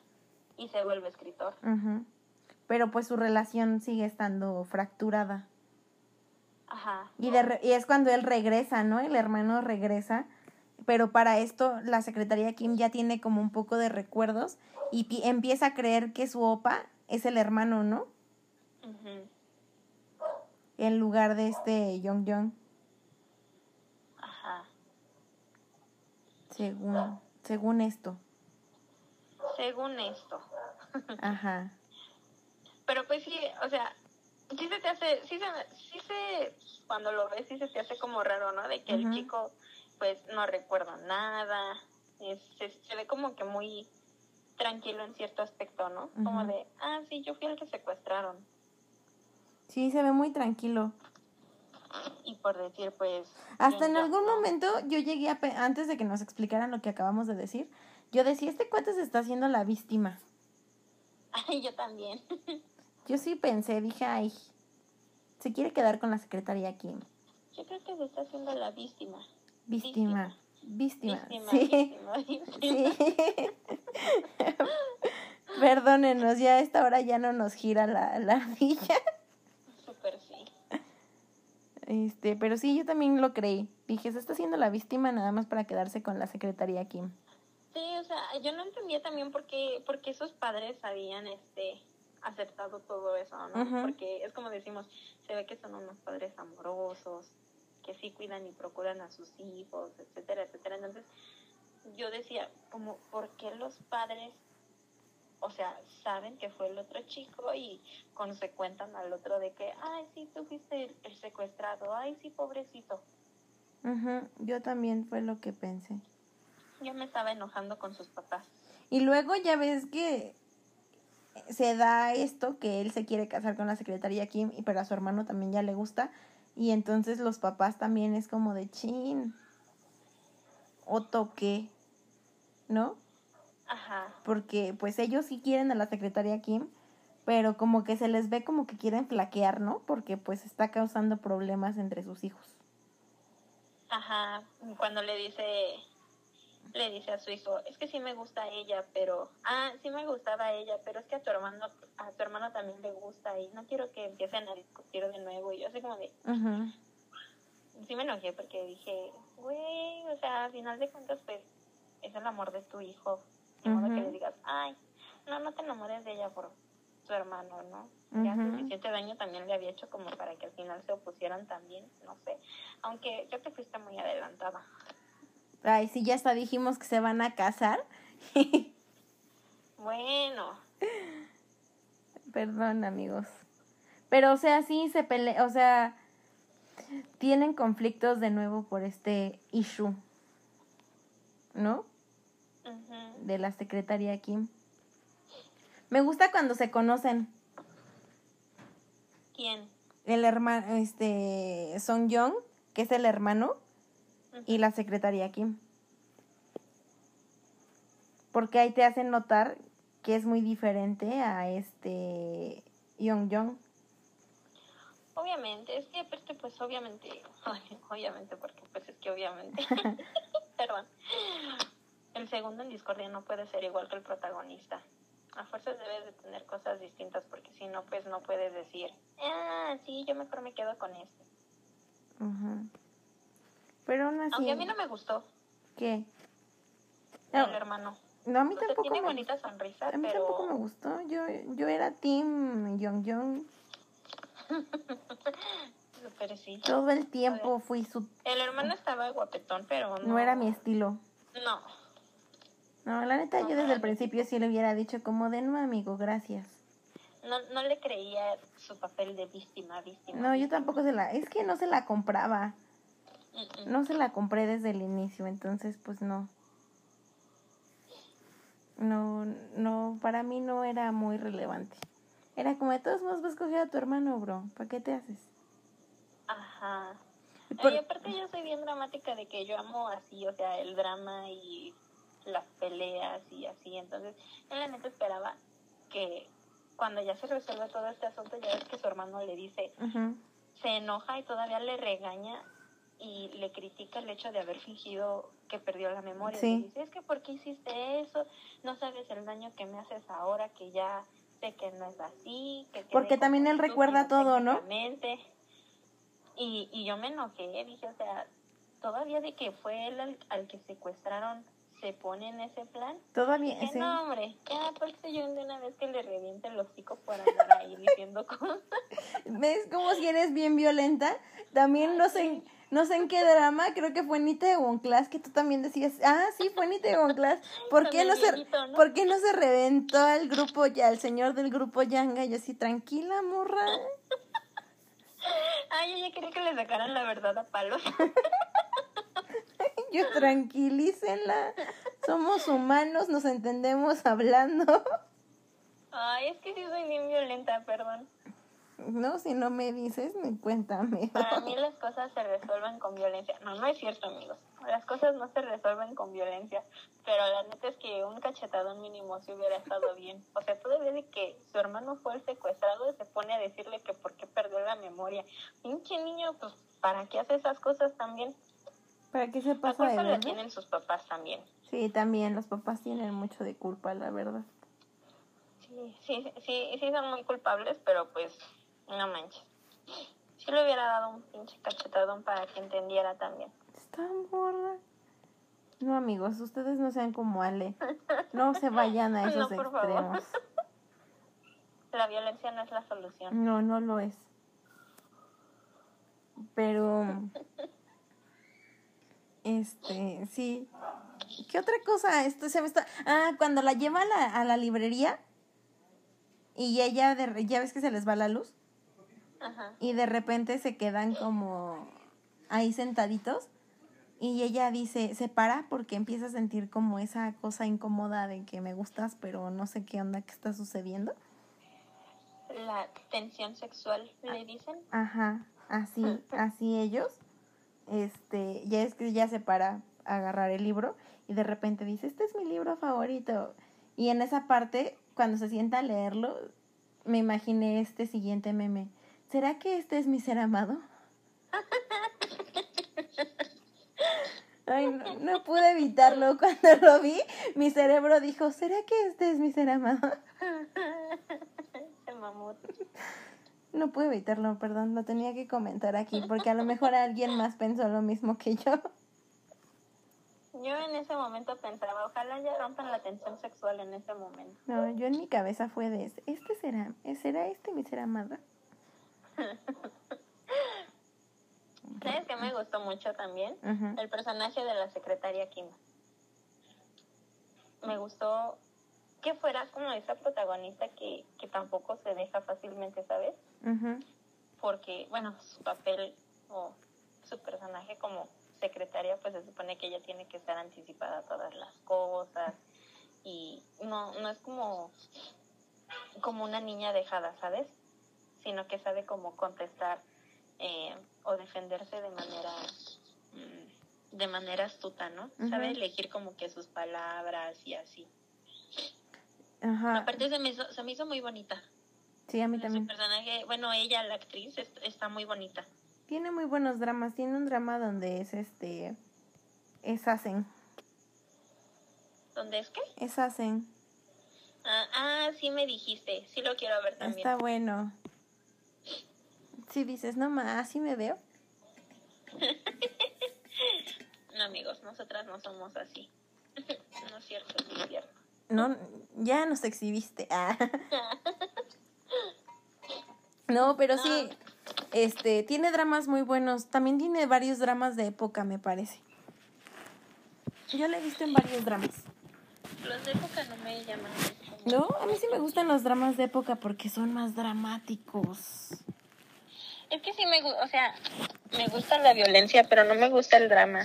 Y se vuelve escritor. Ujú. Pero pues su relación sigue estando fracturada. Ajá. Y, de re- y es cuando él regresa, ¿no? El hermano regresa. Pero para esto la secretaria Kim ya tiene como un poco de recuerdos y pi- empieza a creer que su opa es el hermano, ¿no? Ujú. En lugar de este Young Young, Ajá. según, según esto. Según esto. (laughs) Ajá. Pero pues sí, o sea, sí se te hace, sí se, sí se, cuando lo ves, sí se te hace como raro, ¿no? De que el chico, pues, no recuerda nada, es- se, se ve como que muy tranquilo en cierto aspecto, ¿no? Como de, ah, sí, yo fui el que secuestraron. Sí, se ve muy tranquilo. Y por decir, pues... Hasta en algún momento yo llegué a... Antes de que nos explicaran lo que acabamos de decir, yo decía, este cuate se está haciendo la víctima. Ay, yo también. (laughs) Yo sí pensé, dije, ay, se quiere quedar con la secretaria Kim. Yo creo que se está haciendo la víctima. Víctima. Víctima. Víctima, sí. víctima, víctima. Sí. (laughs) Perdónenos, ya a esta hora ya no nos gira la, la ardilla. Súper sí. Este, pero sí, yo también lo creí. Dije, se está haciendo la víctima nada más para quedarse con la secretaria Kim. Sí, o sea, yo no entendía también por qué, por qué sus padres habían este aceptado todo eso, ¿no? Porque es como decimos, se ve que son unos padres amorosos, que sí cuidan y procuran a sus hijos, etcétera, etcétera. Entonces, yo decía, como, ¿por qué los padres, o sea, saben que fue el otro chico y consecuentan al otro de que, ay, sí, tú fuiste el, el secuestrado, ay, sí, pobrecito? Ujú, Yo también fue lo que pensé. Yo me estaba enojando con sus papás. Y luego ya ves que se da esto, que él se quiere casar con la secretaria Kim, y pero a su hermano también ya le gusta. Y entonces los papás también es como de chin. O toque. ¿No? Ajá. Porque pues ellos sí quieren a la secretaria Kim, pero como que se les ve como que quieren flaquear, ¿no? Porque pues está causando problemas entre sus hijos. Ajá, cuando le dice, le dice a su hijo, es que sí me gusta ella, pero, ah, sí me gustaba ella, pero es que a tu hermano, a tu hermano también le gusta y no quiero que empiecen a discutir de nuevo. Y yo así como de, sí me enojé porque dije, güey, o sea, al final de cuentas, pues, es el amor de tu hijo. De modo que le digas, ay, no, no te enamores de ella por tu hermano, ¿no? Ya Ujú. suficiente daño también le había hecho como para que al final se opusieran también, no sé. Aunque yo te fuiste muy adelantada. Ay, sí, ya hasta dijimos que se van a casar. (laughs) Bueno, Perdón, amigos. Pero, o sea, sí se pelean, o sea, tienen conflictos de nuevo por este issue, ¿no? De la secretaria Kim. Me gusta cuando se conocen. ¿quién? El hermano, este, Song Young, que es el hermano, y la secretaria Kim. Porque ahí te hacen notar que es muy diferente a este Young Young. Obviamente, es que aparte, pues obviamente, (laughs) obviamente, porque pues es que obviamente, (laughs) perdón, el segundo en discordia no puede ser igual que el protagonista. A fuerzas debes de tener cosas distintas porque si no, pues no puedes decir, ah, sí, yo mejor me quedo con este. Ujú. Pero aún así. Aunque a mí no me gustó ¿Qué? No, el hermano. no, a mí O sea, tampoco tiene me bonita sonrisa, A mí pero tampoco me gustó. Yo, yo era Team Young Young. (laughs) pero sí. Todo el tiempo fui su. El hermano estaba guapetón, pero no. No era mi estilo. No. No, la neta, yo desde no, el principio sí le hubiera dicho como de no, amigo, gracias. No, no le creía su papel de víctima, víctima. No, yo tampoco se la. Es que no se la compraba. No se la compré desde el inicio, entonces, pues no. No, no, para mí no era muy relevante. Era como de todos modos vas a escoger a tu hermano, bro. ¿Para qué te haces? Ajá. Por- Y aparte yo soy bien dramática de que yo amo así, o sea, el drama y las peleas y así. Entonces, yo la neta esperaba que cuando ya se resuelve todo este asunto, ya ves que su hermano le dice, se enoja y todavía le regaña y le critica el hecho de haber fingido que perdió la memoria. Sí. Le dice, es que ¿por qué hiciste eso? No sabes el daño que me haces ahora que ya sé que no es así. Que Porque también él recuerda todo, ¿no? técnicamente". Y, y yo me enojé, dije, o sea, todavía de que fue él al, al que secuestraron, se pone en ese plan. Todavía, sí. no, hombre, ya pues yo de una vez que le reviente el hocico por andar ahí diciendo (laughs) cosas. ¿Ves como si eres bien violenta? También no sé, en- no sé en qué drama, creo que fue en Itaewon Class, que tú también decías, ah, sí, fue en Itaewon Class. (laughs) ¿Por qué el no se, viejito, ¿no? ¿por qué no se reventó al grupo, ya, al señor del grupo Yanga? Y yo así, tranquila, morra. (laughs) Ay, yo ya quería que le sacaran la verdad a palos. (laughs) Yo, tranquilícenla. Somos humanos, nos entendemos hablando. Ay, es que sí soy bien violenta, perdón. No, si no me dices, me cuéntame. Para mí (laughs) las cosas se resuelven con violencia. No, no es cierto, amigos. Las cosas no se resuelven con violencia. Pero la neta es que un cachetadón mínimo si hubiera estado bien. O sea, todavía de que su hermano fue el secuestrado se pone a decirle que por qué perdió la memoria. Pinche niño, pues, ¿para qué hace esas cosas también? ¿Para qué se La pasa de la tienen sus papás también. Sí, también los papás tienen mucho de culpa, la verdad. Sí, sí, sí, sí son muy culpables, pero pues, no manches. Sí le hubiera dado un pinche cachetadón para que entendiera también. Está morra. No, amigos, ustedes no sean como Ale. No se vayan a (laughs) No, esos por favor. extremos. (laughs) La violencia no es la solución. No, no lo es. Pero. Este, sí. ¿Qué otra cosa? Esto se me está. Ah, cuando la lleva a la, a la librería y ella, de, ya ves que se les va la luz Ajá. y de repente se quedan como ahí sentaditos y ella dice, se para porque empieza a sentir como esa cosa incómoda de que me gustas, pero no sé qué onda que está sucediendo. La tensión sexual, le dicen. Ajá, así, (laughs) así ellos. Este, ya es que ya se para a agarrar el libro y de repente dice, este es mi libro favorito. Y en esa parte, cuando se sienta a leerlo, me imaginé este siguiente meme. ¿Será que este es mi ser amado? Ay, no, no pude evitarlo cuando lo vi. Mi cerebro dijo, ¿será que este es mi ser amado? El mamut. No pude evitarlo, perdón, lo tenía que comentar aquí porque a lo mejor alguien más pensó lo mismo que yo. Yo en ese momento pensaba, ojalá ya rompan la tensión sexual en ese momento. No, yo en mi cabeza fue de, este será, ¿será este mi ser amado? (laughs) ¿Sabes qué me gustó mucho también? El personaje de la secretaria Kim. Me gustó que fuera como esa protagonista que, que tampoco se deja fácilmente, ¿sabes? Porque, bueno, su papel o su personaje como secretaria, pues se supone que ella tiene que estar anticipada a todas las cosas y no, no es como, como una niña dejada, ¿sabes? Sino que sabe cómo contestar eh, o defenderse de manera mm, de manera astuta, ¿no? Sabe elegir como que sus palabras y así. Ajá. Aparte se me hizo, se me hizo muy bonita. Sí, a mí Su también. personaje, bueno, ella, la actriz, es- está muy bonita. Tiene muy buenos dramas. Tiene un drama donde es este. Es Asen. ¿Dónde es que? Es Asen. Ah, ah, sí me dijiste. Sí lo quiero ver también. Está bueno. Si dices, no más, así me veo. (laughs) No, amigos, nosotras no somos así. (laughs) no es cierto, no es cierto. No, ya nos exhibiste. Ah. (laughs) No, pero sí, este, tiene dramas muy buenos. También tiene varios dramas de época, me parece. Yo la he visto en varios dramas. Los de época no me llaman. No, a mí sí me gustan los dramas de época porque son más dramáticos. Es que sí me gusta, o sea, me gusta la violencia, pero no me gusta el drama.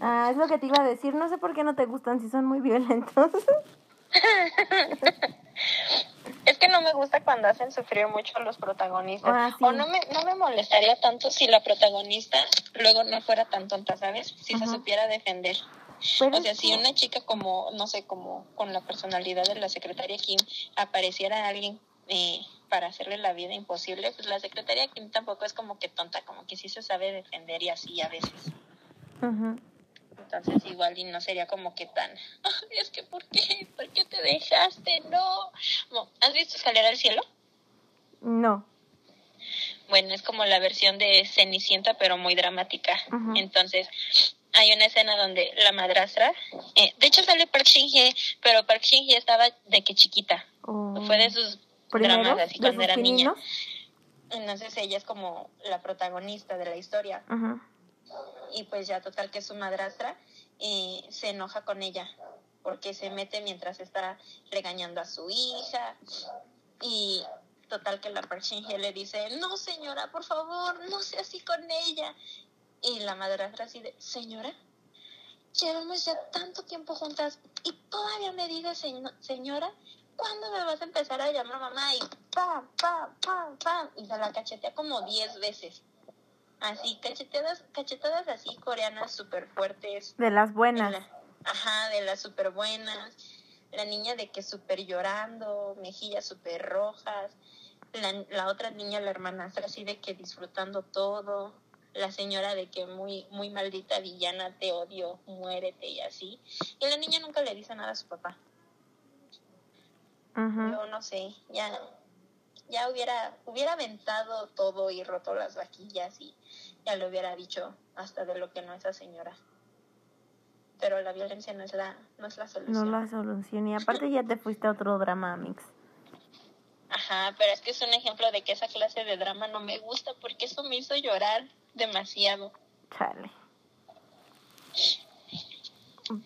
Ah, es lo que te iba a decir. No sé por qué no te gustan si son muy violentos. (laughs) Es que no me gusta cuando hacen sufrir mucho a los protagonistas. Ah, sí. O no me, no me molestaría tanto si la protagonista luego no fuera tan tonta, ¿sabes? Si Ajá. se supiera defender. Pero O sea, si una chica como, no sé, como con la personalidad de la secretaria Kim apareciera alguien eh, para hacerle la vida imposible, pues la secretaria tampoco es como que tonta, como que sí se sabe defender y así a veces. Entonces igual y no sería como que tan, (laughs) "Ay, es que ¿por qué? ¿Por qué te dejaste? No. no. ¿Has visto Escalera al Cielo? No. Bueno, es como la versión de Cenicienta, pero muy dramática. Entonces, hay una escena donde la madrastra, eh, de hecho sale Park Shin-hye, pero Park Shin-hye estaba de que chiquita. Oh. Fue de sus. Dramas así ¿De cuando sus era niña. Entonces ella es como la protagonista de la historia. Ajá. Y pues ya total que su madrastra eh, se enoja con ella porque se mete mientras está regañando a su hija. Y total que la Park Shin-hye le dice, no señora, por favor, no sea así con ella. Y la madrastra así de, señora, llevamos ya tanto tiempo juntas y todavía me dice seño- señora, ¿cuándo me vas a empezar a llamar mamá? Y pam, pam, pam, pam. Y se la cachetea como 10 veces. Así, cachetadas, cachetadas así coreanas súper fuertes. De las buenas. La- ajá, de las súper buenas. La niña de que súper llorando, mejillas súper rojas. La, la otra niña, la hermanastra, así de que disfrutando todo. La señora de que muy, muy maldita villana, te odio, muérete y así. Y la niña nunca le dice nada a su papá. Yo no sé, ya, ya hubiera, hubiera aventado todo y roto las vaquillas y ya le hubiera dicho hasta de lo que no esa señora. Pero la violencia no es la, no es la No solución. la solución. Y (laughs) aparte ya te fuiste a otro drama, Mix. Ajá, pero es que es un ejemplo de que esa clase de drama no me gusta porque eso me hizo llorar demasiado. Chale.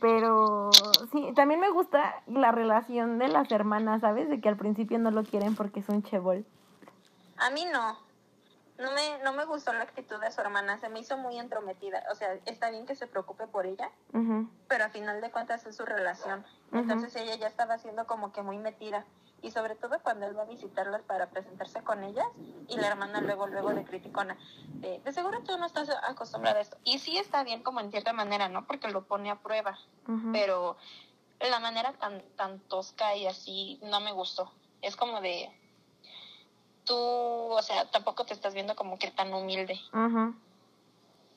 Pero sí, también me gusta la relación de las hermanas, ¿sabes? De que al principio no lo quieren porque es un chebol. A mí no. No me, no me gustó la actitud de su hermana, se me hizo muy entrometida. O sea, está bien que se preocupe por ella, pero a final de cuentas es su relación. Entonces ella ya estaba siendo como que muy metida. Y sobre todo cuando él va a visitarlas para presentarse con ellas y la hermana luego, luego de criticona. De, de seguro tú no estás acostumbrada a esto. Y sí está bien como en cierta manera, ¿no? Porque lo pone a prueba. Pero la manera tan, tan tosca y así no me gustó. Es como de... Tú, o sea, tampoco te estás viendo como que tan humilde. Ujú.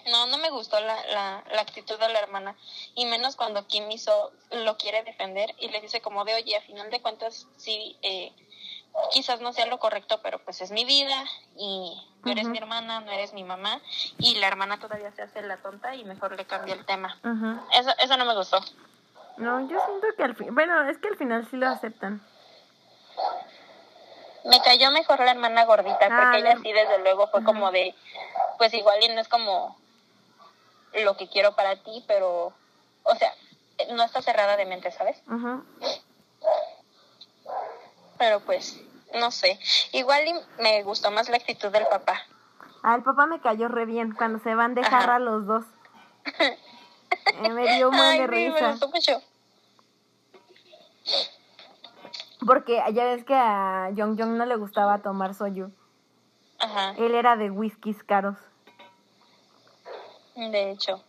No, no me gustó la, la, la actitud de la hermana. Y menos cuando Kim hizo, lo quiere defender y le dice como de, oye, a final de cuentas, sí, eh, quizás no sea lo correcto, pero pues es mi vida y tú eres mi hermana, no eres mi mamá. Y la hermana todavía se hace la tonta y mejor le cambia el tema. Ujú. Eso, eso no me gustó. No, yo siento que al fin, bueno, es que al final sí lo aceptan. Me cayó mejor la hermana gordita, Ah, porque ella la- sí, desde luego, fue como de, pues igual y no es como lo que quiero para ti, pero, o sea, no está cerrada de mente, ¿sabes? Ujú. Pero pues, no sé. Igual y me gustó más la actitud del papá. Ah, el papá me cayó re bien cuando se van de Ajá. jarra los dos. Eh, me dio un buen de sí, me risa. gustó mucho. Porque ya ves que a Jong Jong no le gustaba tomar soju. Ajá, Él era de whiskies caros. De hecho.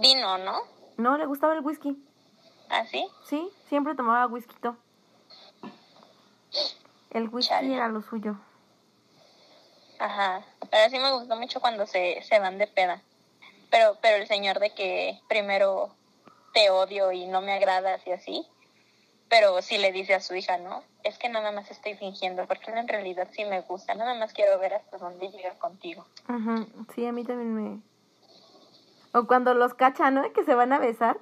Vino, ¿no? No, le gustaba el whisky. ¿Así? Sí, siempre tomaba whisky. El whisky Chale. era lo suyo. Ajá. Pero sí me gustó mucho cuando se, se van de peda. Pero, pero el señor de que primero te odio y no me agradas y así. Pero sí le dice a su hija, ¿no? Es que nada más estoy fingiendo, porque en realidad sí me gusta. Nada más quiero ver hasta dónde llega contigo. Ujú, Sí, a mí también me... O cuando los cachan, ¿no? Que se van a besar.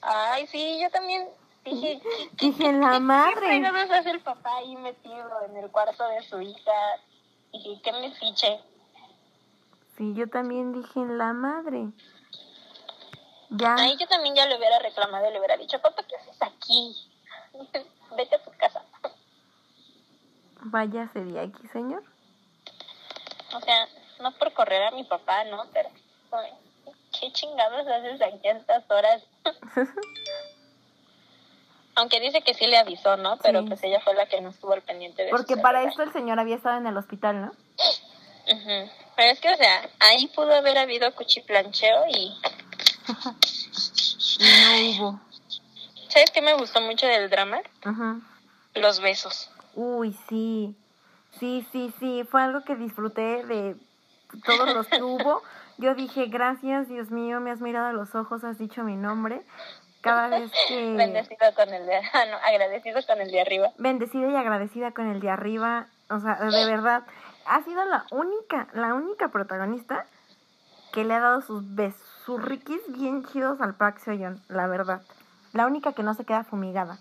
Ay, sí, yo también dije, (laughs) ¿qué, Dije, la ¿Qué madre. fregados hace el papá ahí metido en el cuarto de su hija? Y que me fiche. Sí, yo también dije, la madre. Ya. Ahí yo también ya le hubiera reclamado y le hubiera dicho, papá, ¿qué haces aquí? (laughs) Vete a tu casa. Váyase de aquí, señor. O sea, no por correr a mi papá, ¿no? Pero, ay, ¿qué chingados haces aquí a estas horas? (laughs) Aunque dice que sí le avisó, ¿no? Pero Sí. pues ella fue la que no estuvo al pendiente de Porque para esto el señor había estado en el hospital, ¿no? Ujú. Pero es que, o sea, ahí pudo haber habido cuchiplancheo y... (laughs) Y no hubo. ¿Sabes qué me gustó mucho del drama? Ujú. Los besos. Uy, sí. Sí, sí, sí. Fue algo que disfruté de todos los que hubo. Yo dije, gracias, Dios mío, me has mirado a los ojos, has dicho mi nombre. Cada (laughs) vez que... Bendecido con el de... (laughs) ah, no, agradecido con el de arriba. Bendecida y agradecida con el de arriba. O sea, de verdad. Ha sido la única, la única protagonista que le ha dado sus besurriquis bien chidos al Park Seo-yeon, la verdad. La única que no se queda fumigada,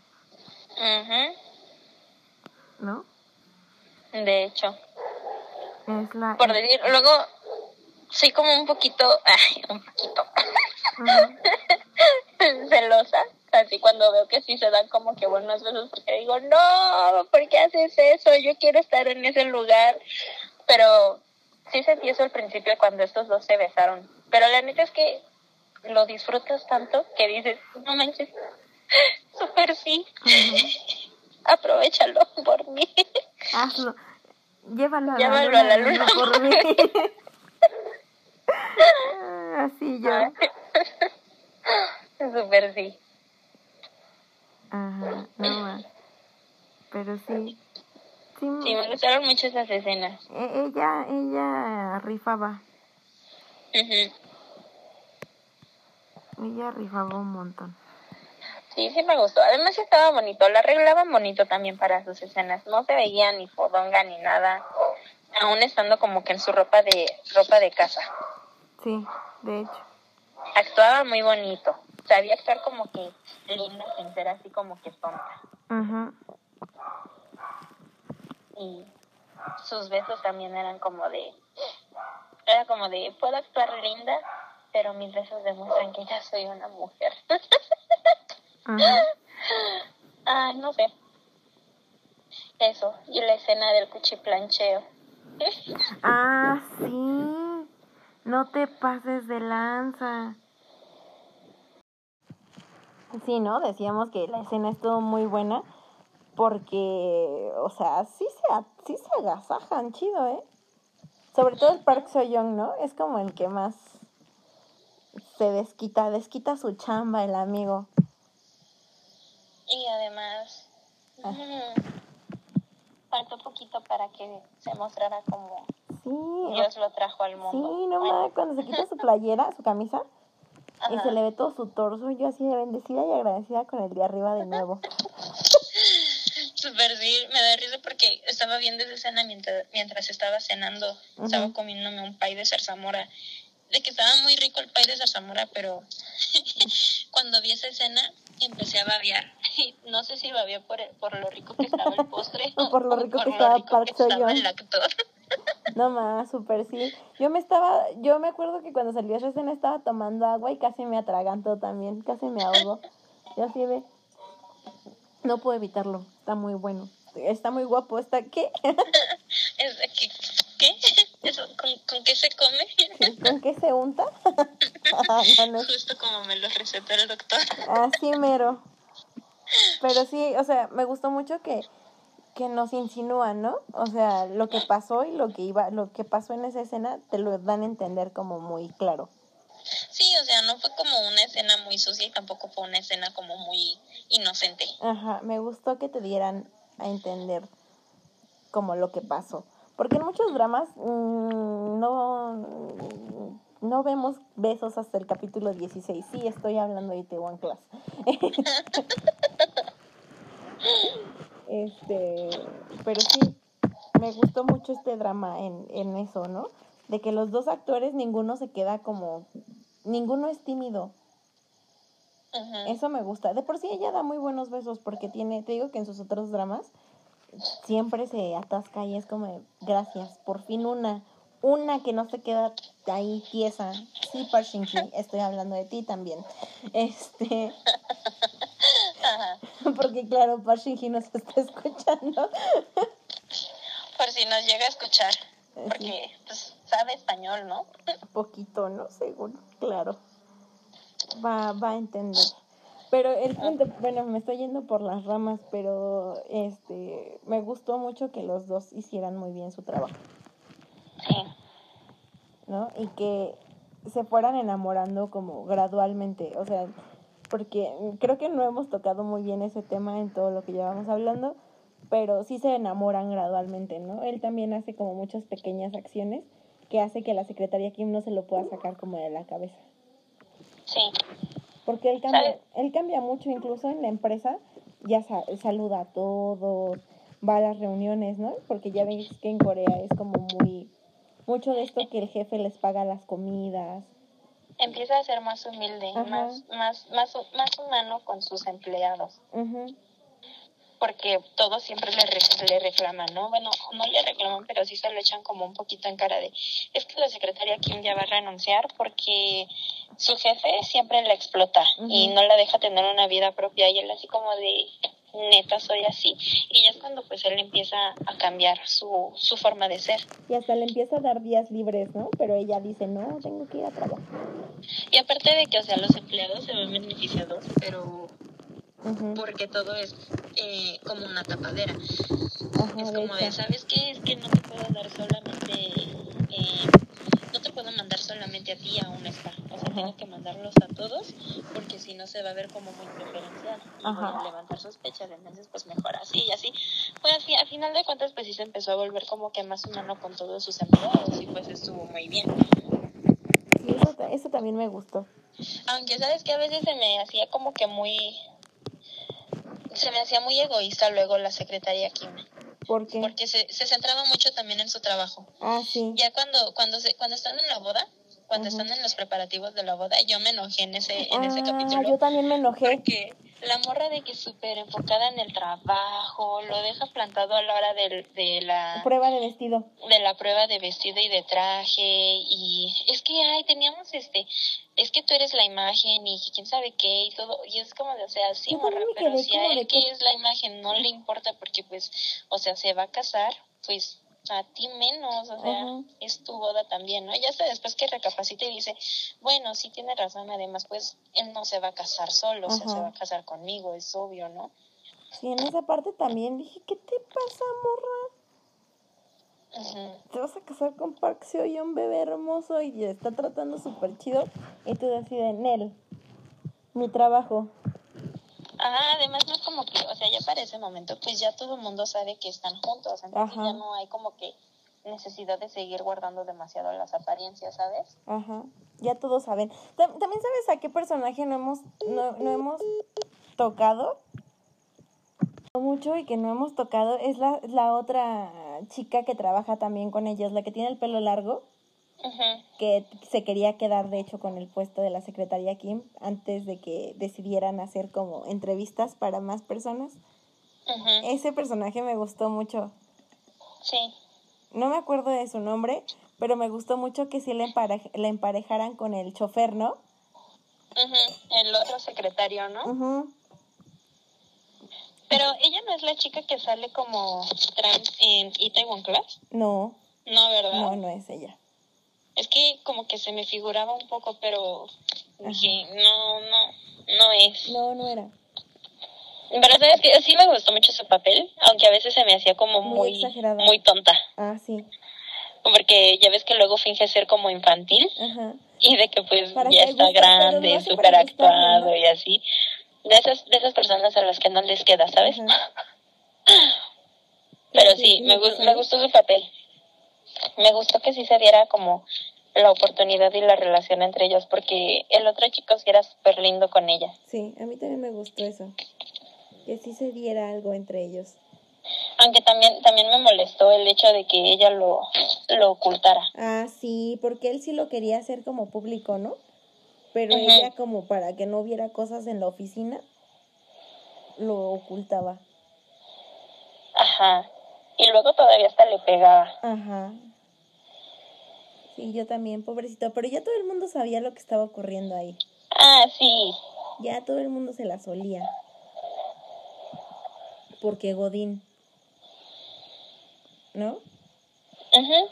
Ujú. ¿no? De hecho. Es la... Por decir, luego, soy como un poquito... Ay, un poquito... (laughs) Celosa, así cuando veo que sí se dan como que buenos besos, porque digo, no, ¿por qué haces eso? Yo quiero estar en ese lugar. Pero sí sentí eso al principio cuando estos dos se besaron. Pero la neta es que lo disfrutas tanto que dices, no manches, (laughs) súper sí. aprovechalo por mí. Hazlo. Llévalo a Llévalo la a la luna, luna. por mí. (laughs) (laughs) Así yo. (laughs) Súper sí. Ajá, no más. Pero sí. Sí, Sí, me gustaron mucho esas escenas. e- ella, ella rifaba. Ujú. Ella rifaba un montón. Sí, sí me gustó. Además estaba bonito, lo arreglaban bonito también para sus escenas. No se veía ni fodonga ni nada, aún estando como que en su ropa de ropa de casa. Sí, de hecho. Actuaba muy bonito. Sabía actuar como que linda sin ser así como que tonta. Ajá. Y sus besos también eran como de era como de puedo actuar linda, pero mis besos demuestran que ya soy una mujer. (laughs) Ajá. Ah, no sé. Eso, y la escena del cuchiplancheo. (laughs) Ah, sí. No te pases de lanza. Sí, ¿no? Decíamos que la escena estuvo muy buena porque, o sea, sí se, sí se agasajan, chido, ¿eh? Sobre todo el Park Seo-young, ¿no? Es como el que más se desquita, desquita su chamba, el amigo. Y además, Ah. mm, faltó poquito para que se mostrara como Sí, Dios lo trajo al mundo. sí, no Bueno, mames, cuando se quita su playera, su camisa, y se le ve todo su torso, yo así de bendecida y agradecida con el de arriba de nuevo. (laughs) Super sí, me da risa porque estaba viendo esa escena mientras, mientras estaba cenando. Estaba comiéndome un pay de zarzamora. De que estaba muy rico el pay de zarzamora, pero (laughs) cuando vi esa escena empecé a babear. (laughs) No sé si babeé por, por lo rico que estaba el postre O por lo rico que estaba rico que estaba el actor. No más, súper sí. Yo me estaba, yo me acuerdo que cuando esa escena estaba tomando agua y casi me atragantó también, casi me ahogó. Yo así de, no puedo evitarlo, está muy bueno, está muy guapo, está, ¿qué? (laughs) ¿Qué? Eso, ¿con, ¿Con qué se come? ¿Con qué se unta? (laughs) Ah, no, no es Justo como me lo recetó el doctor. así mero. Pero sí, o sea, me gustó mucho que, que nos insinúan, ¿no? O sea, lo que pasó y lo que iba, lo que pasó en esa escena te lo dan a entender como muy claro. Sí, o sea, no fue como una escena muy sucia y tampoco fue una escena como muy inocente. Ajá, me gustó que te dieran a entender como lo que pasó. Porque en muchos dramas mm, no, no vemos besos hasta el capítulo 16. Sí, estoy hablando de Itaewon Class. Este, pero sí, me gustó mucho este drama en, en eso, ¿no? De que los dos actores, ninguno se queda como, ninguno es tímido. Eso me gusta. De por sí ella da muy buenos besos porque tiene, te digo que en sus otros dramas siempre se atasca y es como, gracias, por fin una, una que no se queda ahí tiesa. Sí, Parshinki, (laughs) estoy hablando de ti también. Este. (laughs) porque claro, Parshinki nos está (laughs) escuchando. Por si nos llega a escuchar. Porque pues, sabe español, ¿no? (laughs) Poquito, ¿no? Seguro, claro. Va, va a entender. Pero el punto, bueno, me estoy yendo por las ramas, pero este, me gustó mucho que los dos hicieran muy bien su trabajo. Sí. ¿no? Y que se fueran enamorando como gradualmente, o sea, porque creo que no hemos tocado muy bien ese tema en todo lo que llevamos hablando, pero sí se enamoran gradualmente, ¿no? Él también hace como muchas pequeñas acciones que hace que la secretaria Kim no se lo pueda sacar como de la cabeza. Sí. Porque él cambia, él cambia mucho, incluso en la empresa, ya sa- saluda a todos, va a las reuniones, ¿no? Porque ya veis que en Corea es como muy, mucho de esto que el jefe les paga las comidas. Empieza a ser más humilde, más, más, más, más humano con sus empleados. Porque todos siempre le, re- le reclaman, ¿no? Bueno, no le reclaman, pero sí se lo echan como un poquito en cara de, es que la secretaria Kim ya va a renunciar porque su jefe siempre la explota y no la deja tener una vida propia y él así como de, neta, soy así. Y ya es cuando pues él empieza a cambiar su, su forma de ser. Y hasta le empieza a dar días libres, ¿no? Pero ella dice, no, tengo que ir a trabajar. Y aparte de que, o sea, los empleados se ven beneficiados, pero porque todo es eh, como una tapadera. Ajá, Es como de. ¿sabes qué? Es que no te puedo dar solamente, eh, te puedo mandar solamente a ti a un spa. O sea, tengo que mandarlos a todos porque si no se va a ver como muy preferencial. Y Ajá. levantar sospechas, entonces pues mejor así y así. Pues así, a final de cuentas pues sí se empezó a volver como que más humano con todos sus empleados y pues estuvo muy bien. Sí, eso, eso también me gustó. Aunque sabes que a veces se me hacía como que muy... Se me hacía muy egoísta luego la secretaria Kim. ¿Por qué? Porque se, se centraba mucho también en su trabajo. Ah, sí. Ya cuando cuando se, cuando están en la boda, cuando Ajá. están en los preparativos de la boda, yo me enojé en ese en ese Ah, capítulo. yo también me enojé. Porque la morra de que súper enfocada en el trabajo, lo deja plantado a la hora del, de la Prueba de vestido. de la prueba de vestido y de traje y es que ay teníamos este es que tú eres la imagen y quién sabe qué y todo y es como de o sea sí morra pero si a él de que- es la imagen no le importa porque pues o sea se va a casar pues a ti menos, o sea, es tu boda también, ¿no? Ya hasta después que recapacita y dice, bueno, sí tiene razón, además, pues él no se va a casar solo, o sea, se va a casar conmigo, es obvio, ¿no? Sí, en esa parte también dije, ¿qué te pasa, morra? Te vas a casar con Park Seo un bebé hermoso y está tratando súper chido. Y tú decides, Nel, mi trabajo. Ah, además no es como que, o sea, ya para ese momento, pues ya todo el mundo sabe que están juntos, entonces Ajá. ya no hay como que necesidad de seguir guardando demasiado las apariencias, ¿sabes? Ajá, ya todos saben. Tam- También sabes a qué personaje no hemos, no, no hemos tocado mucho y que no hemos tocado es la, la otra chica que trabaja también con ellos, la que tiene el pelo largo, Que se quería quedar de hecho con el puesto de la secretaria Kim antes de que decidieran hacer como entrevistas para más personas. Ese personaje me gustó mucho. Sí. No me acuerdo de su nombre, pero me gustó mucho que sí le, emparej- le emparejaran con el chofer, ¿no? El otro secretario, ¿no? Pero ella no es la chica que sale como trans en Itaewon Class, No, ¿no, verdad? no, no es ella. Es que como que se me figuraba un poco, pero dije, no, no, no es. No, no era. Pero sabes que sí me gustó mucho su papel, aunque a veces se me hacía como Muy muy, exagerada. muy tonta. Ah, sí. Porque ya ves que luego finge ser como infantil Ajá. y de que pues Para ya que está lo grande, súper actuado ¿no? y así. De esas, de esas personas a las que no les queda, ¿sabes? Ajá. (laughs) Pero Sí, sí, sí, me, me gus- pasó. me gustó su papel. Me gustó que sí se diera como la oportunidad y la relación entre ellos, porque el otro chico sí era súper lindo con ella. Sí, a mí también me gustó eso. Que sí se diera algo entre ellos. Aunque también, también me molestó el hecho de que ella lo, lo ocultara. Ah, sí, porque él sí lo quería hacer como público, ¿no? Pero ella como para que no hubiera cosas en la oficina, lo ocultaba. Ajá. Y luego todavía hasta le pegaba. Ajá. Sí, yo también, pobrecito. Pero ya todo el mundo sabía lo que estaba ocurriendo ahí. Ah, sí. Ya todo el mundo se la solía. Porque Godín. ¿No? Ujú.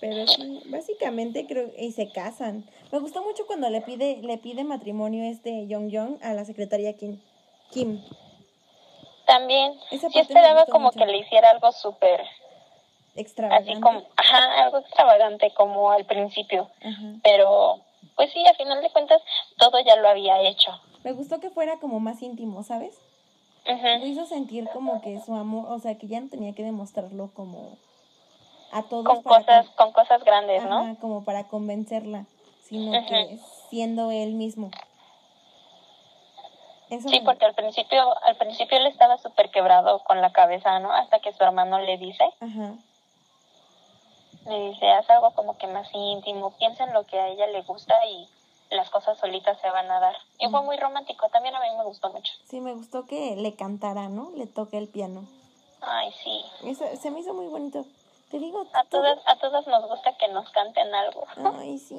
Pero sí, básicamente creo y se casan. Me gustó mucho cuando le pide le pide matrimonio este Young Young a la secretaria Kim. Kim. También. Esa me esperaba como mucho. que le hiciera algo súper, Extravagante. así como, ajá, algo extravagante como al principio. Ajá. Pero, pues sí, a final de cuentas, todo ya lo había hecho. Me gustó que fuera como más íntimo, ¿sabes? Ujú. Me hizo sentir como que su amor, o sea, que ya no tenía que demostrarlo como a todos Con cosas, con- con cosas grandes, ¿no? Ajá, como para convencerla, sino Ajá. que siendo él mismo. Eso Sí, me- porque al principio, al principio él estaba súper quebrado con la cabeza, ¿no? Hasta que su hermano le dice, Ajá. le dice, haz algo como que más íntimo, piensa en lo que a ella le gusta y las cosas solitas se van a dar. Y fue muy romántico, también a mí me gustó mucho. Sí, me gustó que le cantara, ¿no? Le toque el piano. Ay, sí. Eso, se me hizo muy bonito. Te digo, A todo- todas, a todas nos gusta que nos canten algo. Ay, sí.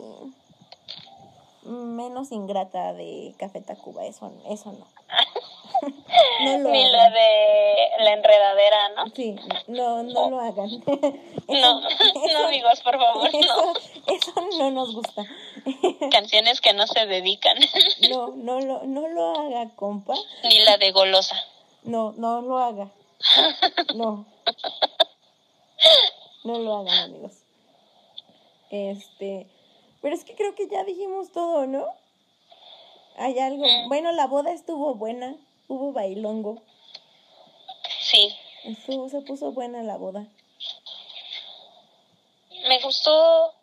Menos ingrata de Café Tacuba, eso, eso no. (laughs) no lo Ni hagan. la de la enredadera, ¿no? Sí, no, no lo hagan. (laughs) No, no amigos, por favor, eso, no. eso no nos gusta. (laughs) Canciones que no se dedican. No, no lo, no lo haga, compa. Ni la de golosa. No, no lo haga. No. No lo hagan, amigos. Este, pero es que creo que ya dijimos todo, ¿no? Hay algo. Mm. Bueno, la boda estuvo buena. Hubo bailongo. Sí, Estuvo, se puso buena la boda. me gustó,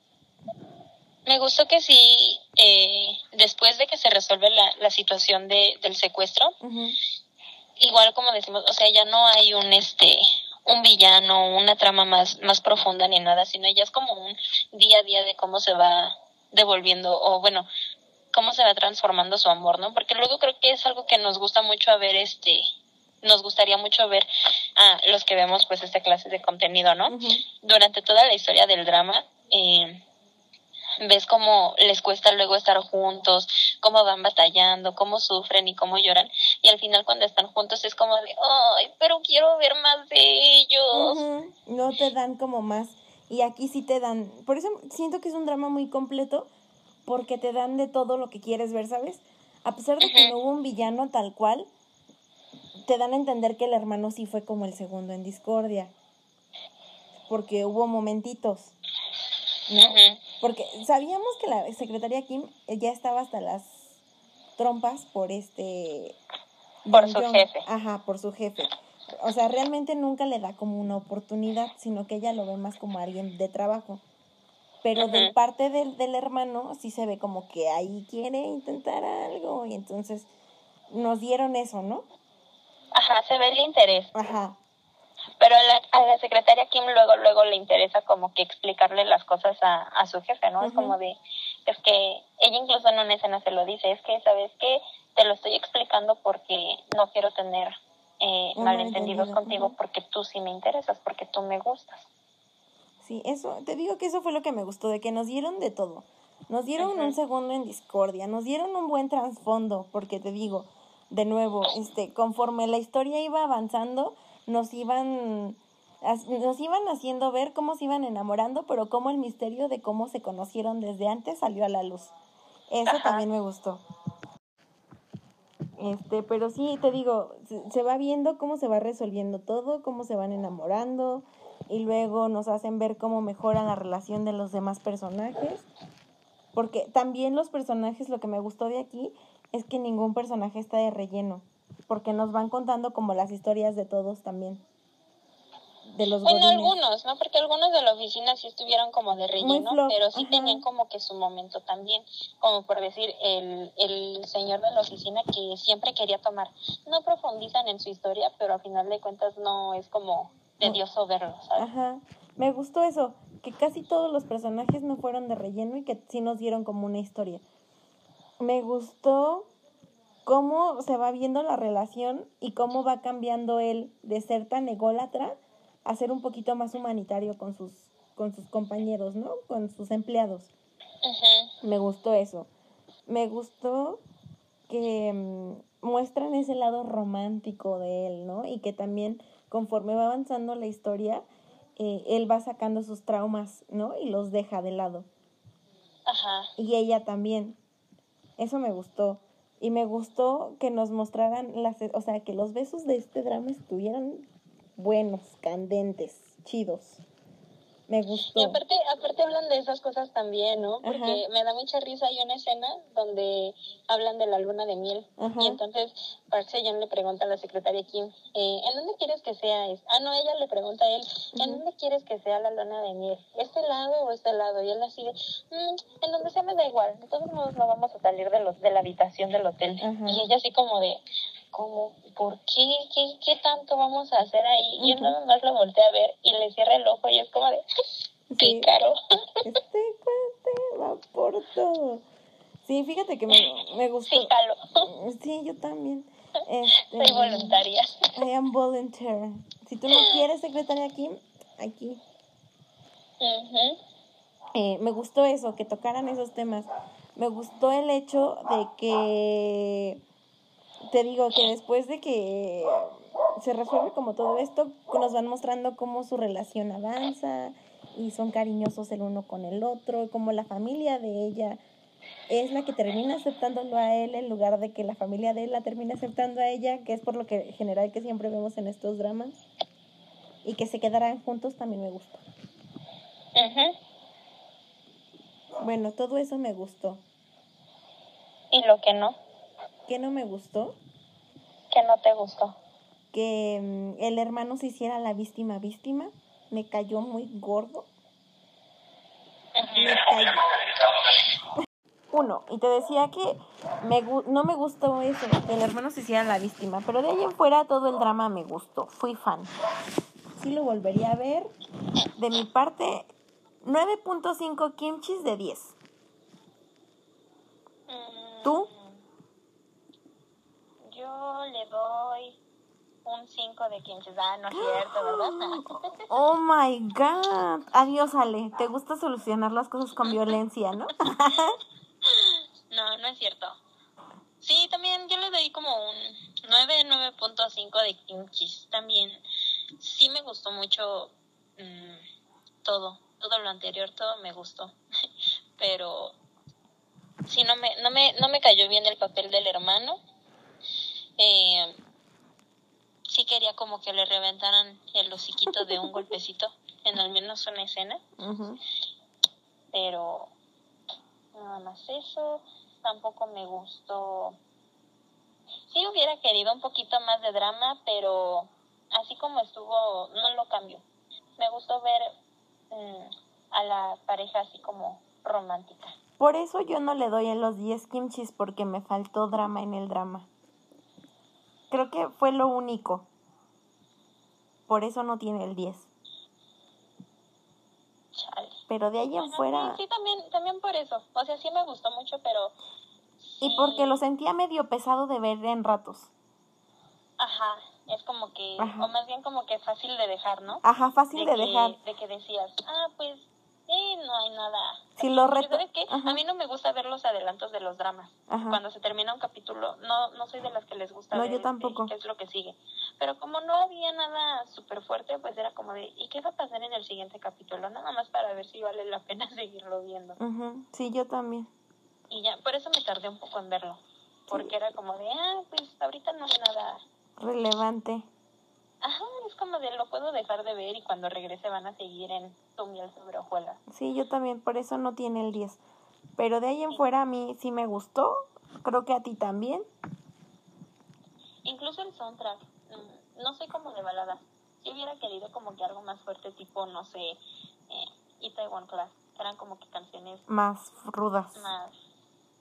me gustó que sí, eh, después de que se resuelve la, la situación de, del secuestro, igual como decimos, o sea, ya no hay un este un villano, una trama más más profunda ni nada, sino ya es como un día a día de cómo se va devolviendo o bueno, cómo se va transformando su amor, ¿no? Porque luego creo que es algo que nos gusta mucho a ver este nos gustaría mucho ver a los que vemos pues esta clase de contenido, ¿no? Durante toda la historia del drama eh, ves cómo les cuesta luego estar juntos, cómo van batallando, cómo sufren y cómo lloran. Y al final cuando están juntos es como de, ay, pero quiero ver más de ellos. No te dan como más. Y aquí sí te dan. Por eso siento que es un drama muy completo. Porque te dan de todo lo que quieres ver, ¿sabes? A pesar de que no hubo un villano tal cual, te dan a entender que el hermano sí fue como el segundo en discordia. Porque hubo momentitos. ¿No? Porque sabíamos que la secretaria Kim ya estaba hasta las trompas por este... Por su jefe. Ajá, por su jefe. O sea, realmente nunca le da como una oportunidad, sino que ella lo ve más como alguien de trabajo. Pero de parte del, del hermano sí se ve como que ahí quiere intentar algo y entonces nos dieron eso, ¿no? Ajá, se ve el interés. Ajá. Pero a la, a la secretaria Kim luego, luego le interesa como que explicarle las cosas a, a su jefe, ¿no? Es como de, es que ella incluso en una escena se lo dice, es que, ¿sabes qué? Te lo estoy explicando porque no quiero tener eh, malentendidos malentendido, contigo porque tú sí me interesas, porque tú me gustas. Sí, eso, te digo que eso fue lo que me gustó, de que nos dieron de todo. Nos dieron un segundo en discordia, nos dieron un buen trasfondo, porque te digo, de nuevo, este, conforme la historia iba avanzando, nos iban, nos iban haciendo ver cómo se iban enamorando, pero cómo el misterio de cómo se conocieron desde antes salió a la luz. Eso Ajá. también me gustó. Este, pero sí, te digo, se, va viendo cómo se va resolviendo todo, cómo se van enamorando y luego nos hacen ver cómo mejora la relación de los demás personajes. Porque también los personajes, lo que me gustó de aquí es que ningún personaje está de relleno, porque nos van contando como las historias de todos también. De los Bueno, godines. algunos, ¿no? Porque algunos de la oficina sí estuvieron como de relleno, pero sí ajá. tenían como que su momento también, como por decir, el, el señor de la oficina que siempre quería tomar. No profundizan en su historia, pero a final de cuentas no es como tedioso verlo, ¿sabes? Ajá, me gustó eso, que casi todos los personajes no fueron de relleno y que sí nos dieron como una historia. Me gustó cómo se va viendo la relación y cómo va cambiando él de ser tan ególatra a ser un poquito más humanitario con sus, con sus compañeros, ¿no? Con sus empleados. Ujú. Me gustó eso. Me gustó que mm, muestran ese lado romántico de él, ¿no? Y que también conforme va avanzando la historia, eh, él va sacando sus traumas, ¿no? Y los deja de lado. Ajá. Y ella también. Eso me gustó. Y me gustó que nos mostraran las, o sea, que los besos de este drama estuvieran buenos, candentes, chidos. Me gustó. Y aparte, aparte hablan de esas cosas también, ¿no? Porque Ajá. me da mucha risa. Hay una escena donde hablan de la luna de miel. Ajá. Y entonces Park Sejong le pregunta a la secretaria Kim, eh, ¿en dónde quieres que sea? es-?" Ah, no, ella le pregunta a él, ¿en dónde quieres que sea la luna de miel? ¿Este lado o este lado? Y él así de, "Mm, en donde sea me da igual. De todos modos no vamos a salir de, los, de la habitación del hotel. Ajá. Y ella así como de, ¿cómo? ¿Por qué? ¿Qué, qué tanto vamos a hacer ahí? Y él nada más lo voltea a ver y le cierra el ojo y es como de, Sí. pícaro. (laughs) Este cuate va por todo. Sí, fíjate que me, me gustó. Sí, jalo. (laughs) Sí, yo también. Este, Soy voluntaria. I am volunteer. Si tú no quieres secretaria aquí, aquí. Ujú. Eh, me gustó eso, que tocaran esos temas. Me gustó el hecho de que, te digo, que después de que se resuelve como todo esto, nos van mostrando cómo su relación avanza y son cariñosos el uno con el otro, y cómo la familia de ella es la que termina aceptándolo a él en lugar de que la familia de él la termine aceptando a ella, que es por lo que general que siempre vemos en estos dramas. Y que se quedaran juntos también me gustó. Ujú. Bueno, todo eso me gustó. Y lo que no, ¿Qué no me gustó? que no te gustó. Que mm, el hermano se hiciera la víctima víctima. Me cayó muy gordo. Me cayó. Uno, y te decía que me, gu- no me gustó eso, que el hermano se hiciera la víctima, pero de ahí en fuera todo el drama me gustó, fui fan. Sí lo volvería a ver. De mi parte, 9.5 kimchis de 10. Mm, ¿Tú? Yo le doy un 5 de kimchi. Ah, no es cierto, ¿verdad? (gasps) Oh my god. Adiós, Ale. ¿Te gusta solucionar las cosas con violencia, no? (laughs) no, no es cierto. Sí, también yo le doy como un 9, 9.5 de kimchi. También sí me gustó mucho mm, todo, todo lo anterior, todo me gustó. (laughs) Pero sí, no me, no me, no me cayó bien el papel del hermano. Eh, sí quería como que le reventaran el hociquito de un golpecito en al menos una escena. Pero nada más eso tampoco me gustó. Sí hubiera querido un poquito más de drama pero así como estuvo no lo cambio. Me gustó ver mm, a la pareja así como romántica. Por eso yo no le doy a los 10 kimchis porque me faltó drama en el drama. Creo que fue lo único. Por eso no tiene el 10. Chale. Pero de ahí en fuera... sí, sí, también también por eso o sea sí me gustó mucho pero Y porque lo sentía medio pesado de ver en ratos. ajá es como que Ajá. o más bien como que fácil de dejar no Ajá, fácil de que, dejar. de que decías, ah, pues, sí, no hay nada. Si lo Porque, reto... ¿Sabes qué? Ajá. A mí no me gusta ver los adelantos de los dramas. Ajá. Cuando se termina un capítulo, no no soy de las que les gusta No, ver yo tampoco. qué es lo que sigue. Pero como no había nada súper fuerte, pues era como de, ¿y qué va a pasar en el siguiente capítulo? Nada más para ver si vale la pena (laughs) seguirlo viendo. Sí, yo también. Y ya, por eso me tardé un poco en verlo. Porque era como de, ah, pues ahorita no hay nada. Relevante. Ajá, es como de, lo puedo dejar de ver y cuando regrese van a seguir en tu miel sobre hojuelas. Sí, yo también, por eso no tiene el 10. Pero de ahí en fuera a mí sí me gustó. Creo que a ti también. Incluso el soundtrack, mm, no soy como de balada. Si hubiera querido como que algo más fuerte, tipo, no sé, eh, Itaewon Class. Eran como que canciones Más rudas. más,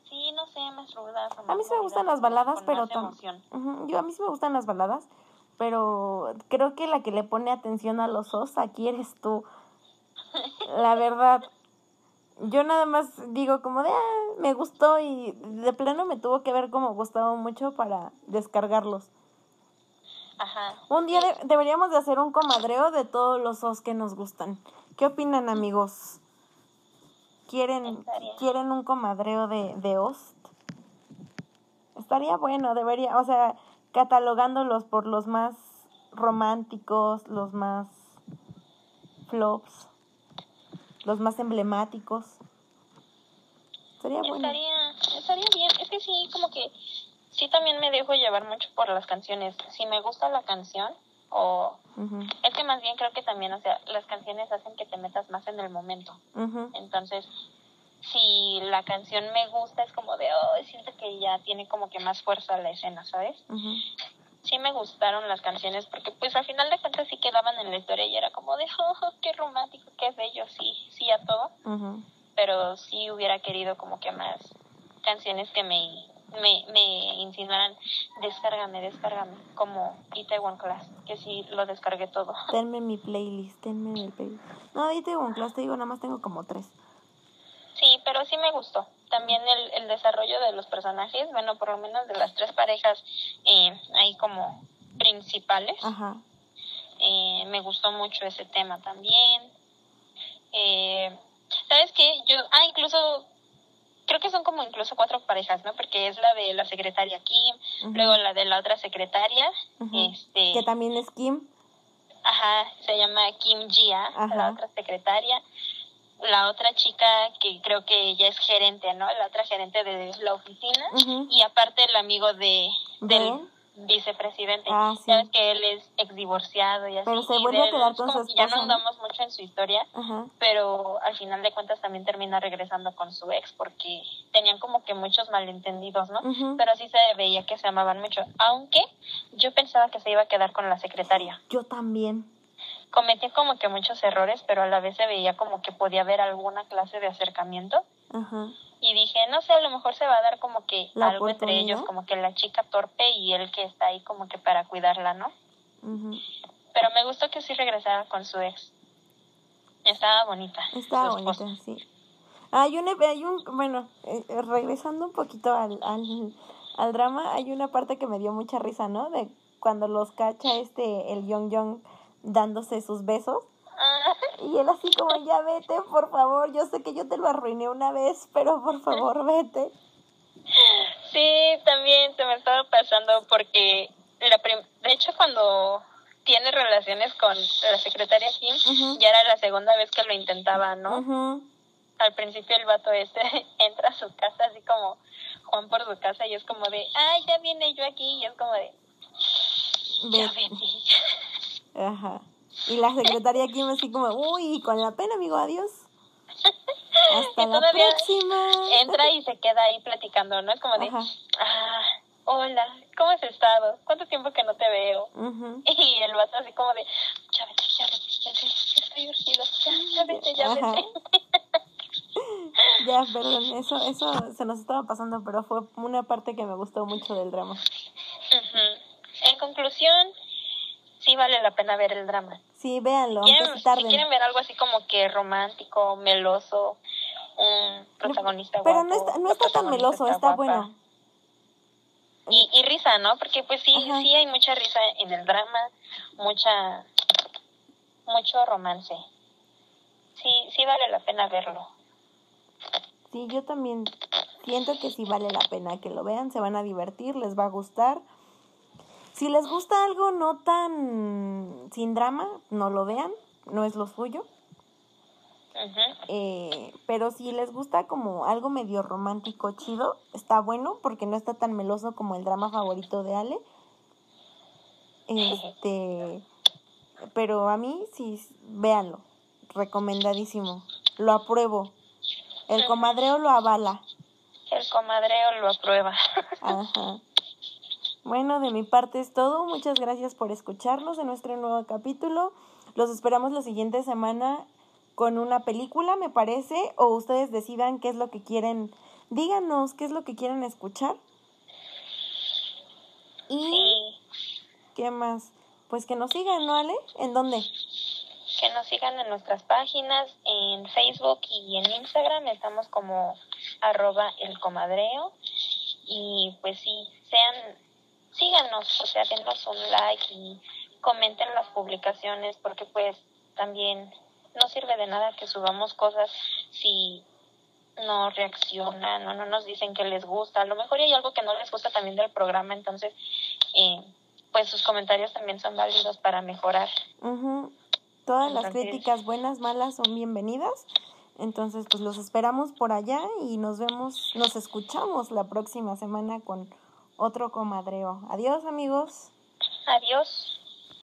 sí, no sé, más rudas. A mí sí me gustan las baladas, pero emoción. Ujú, yo a mí sí me gustan las baladas, pero creo que la que le pone atención a los os aquí eres tú. La verdad. Yo nada más digo como de, ah, me gustó y de plano me tuvo que ver como gustado mucho para descargarlos. Ajá. Un día de- deberíamos de hacer un comadreo de todos los os que nos gustan. ¿Qué opinan amigos? ¿Quieren. ¿quieren un comadreo de, de os? Estaría bueno, debería, o sea, catalogándolos por los más románticos, los más flops, los más emblemáticos. Sería bueno. Estaría, estaría bien. Es que sí, como que sí también me dejo llevar mucho por las canciones. Si me gusta la canción o... Es que más bien creo que también, o sea, las canciones hacen que te metas más en el momento. Entonces, si la canción me gusta, es como de, oh, siento que ya tiene como que más fuerza la escena, ¿sabes? Sí me gustaron las canciones porque pues al final de cuentas sí quedaban en la historia y era como de, oh, qué romántico, qué bello, sí, sí a todo. Pero sí hubiera querido como que más canciones que me, me, me insinuaran, descárgame, descárgame, como Itaewon Class, que sí lo descargué todo. Tenme mi playlist, tenme mi playlist. No, un class, te digo, nada más tengo como tres. Sí, pero sí me gustó. También el, el desarrollo de los personajes, bueno, por lo menos de las tres parejas eh, ahí como principales. Ajá. Eh, me gustó mucho ese tema también. Eh, ¿Sabes qué? Yo, ah, incluso, creo que son como incluso cuatro parejas, ¿no? Porque es la de la secretaria Kim, luego la de la otra secretaria, este, Que también es Kim. ajá, se llama Kim Jia, la otra secretaria. La otra chica que creo que ella es gerente, ¿no? La otra gerente de la oficina y aparte el amigo de ¿De del vicepresidente. Ah, sí. Sabes que él es ex divorciado y así. Pero se vuelve a quedar con su que Ya esposa, no andamos mucho en su historia, pero al final de cuentas también termina regresando con su ex porque tenían como que muchos malentendidos, ¿no? Pero sí se veía que se amaban mucho, aunque yo pensaba que se iba a quedar con la secretaria. Yo también. Cometía como que muchos errores, pero a la vez se veía como que podía haber alguna clase de acercamiento. Y dije, no sé, a lo mejor se va a dar como que ¿La algo entre ellos, como que la chica torpe y él que está ahí como que para cuidarla, ¿no? Pero me gustó que sí regresara con su ex. Estaba bonita. Estaba bonita, sí. Hay un, hay un bueno, eh, eh, regresando un poquito al, al, al drama, hay una parte que me dio mucha risa, ¿no? De cuando los cacha este, el Young Young dándose sus besos. Ah, Y él así como, ya vete, por favor, yo sé que yo te lo arruiné una vez, pero por favor, vete. sí, también se me estaba pasando porque la prim- de hecho cuando tiene relaciones con la secretaria Kim, ya era la segunda vez que lo intentaba, ¿no? Al principio el vato este (laughs) entra a su casa así como Juan por su casa y es como de, ay, ya viene yo aquí y es como de, ya Vete. Ajá. Y la secretaria Kim así como, uy, con la pena, amigo, adiós. Hasta Y la próxima. Entra y se queda ahí platicando, ¿no? Como de, Ajá. ah, hola, ¿cómo has estado? ¿Cuánto tiempo que no te veo? Ujú. Y el vato así como de, ya vete, ya vete, ya vete, estoy urgido, ya, vete, ya vete. (laughs) Ya, perdón, eso, eso se nos estaba pasando, pero fue una parte que me gustó mucho del drama. Ujú. En conclusión, sí vale la pena ver el drama. Sí, véanlo, ¿Quieren, si quieren ver algo así como que romántico, meloso, un protagonista Pero guapo, no está, no está tan meloso, está bueno. Y, y risa, ¿no? Porque pues sí, Ajá. sí hay mucha risa en el drama, mucha, mucho romance. Sí, sí vale la pena verlo. Sí, yo también siento que sí vale la pena que lo vean, se van a divertir, les va a gustar. Si les gusta algo no tan sin drama, no lo vean, no es lo suyo. Eh, pero si les gusta como algo medio romántico chido, está bueno porque no está tan meloso como el drama favorito de Ale. Este, pero a mí sí, véanlo, recomendadísimo, lo apruebo. El comadreo lo avala. El comadreo lo aprueba. (laughs) Ajá. Bueno, de mi parte es todo. Muchas gracias por escucharnos en nuestro nuevo capítulo. Los esperamos la siguiente semana con una película, me parece, o ustedes decidan qué es lo que quieren. Díganos qué es lo que quieren escuchar. Y Sí, qué más? Pues que nos sigan, ¿no, Ale? ¿En dónde? que nos sigan en nuestras páginas, en Facebook y en Instagram. Estamos como arroba el comadreo. Y pues sí, sean, síganos, o sea, denos un like y comenten las publicaciones porque pues también no sirve de nada que subamos cosas si no reaccionan o no nos dicen que les gusta. A lo mejor hay algo que no les gusta también del programa, entonces eh, pues sus comentarios también son válidos para mejorar. Ujú. Todas las críticas buenas, malas son bienvenidas. Entonces, pues los esperamos por allá y nos vemos, nos escuchamos la próxima semana con otro comadreo. Adiós, amigos. Adiós.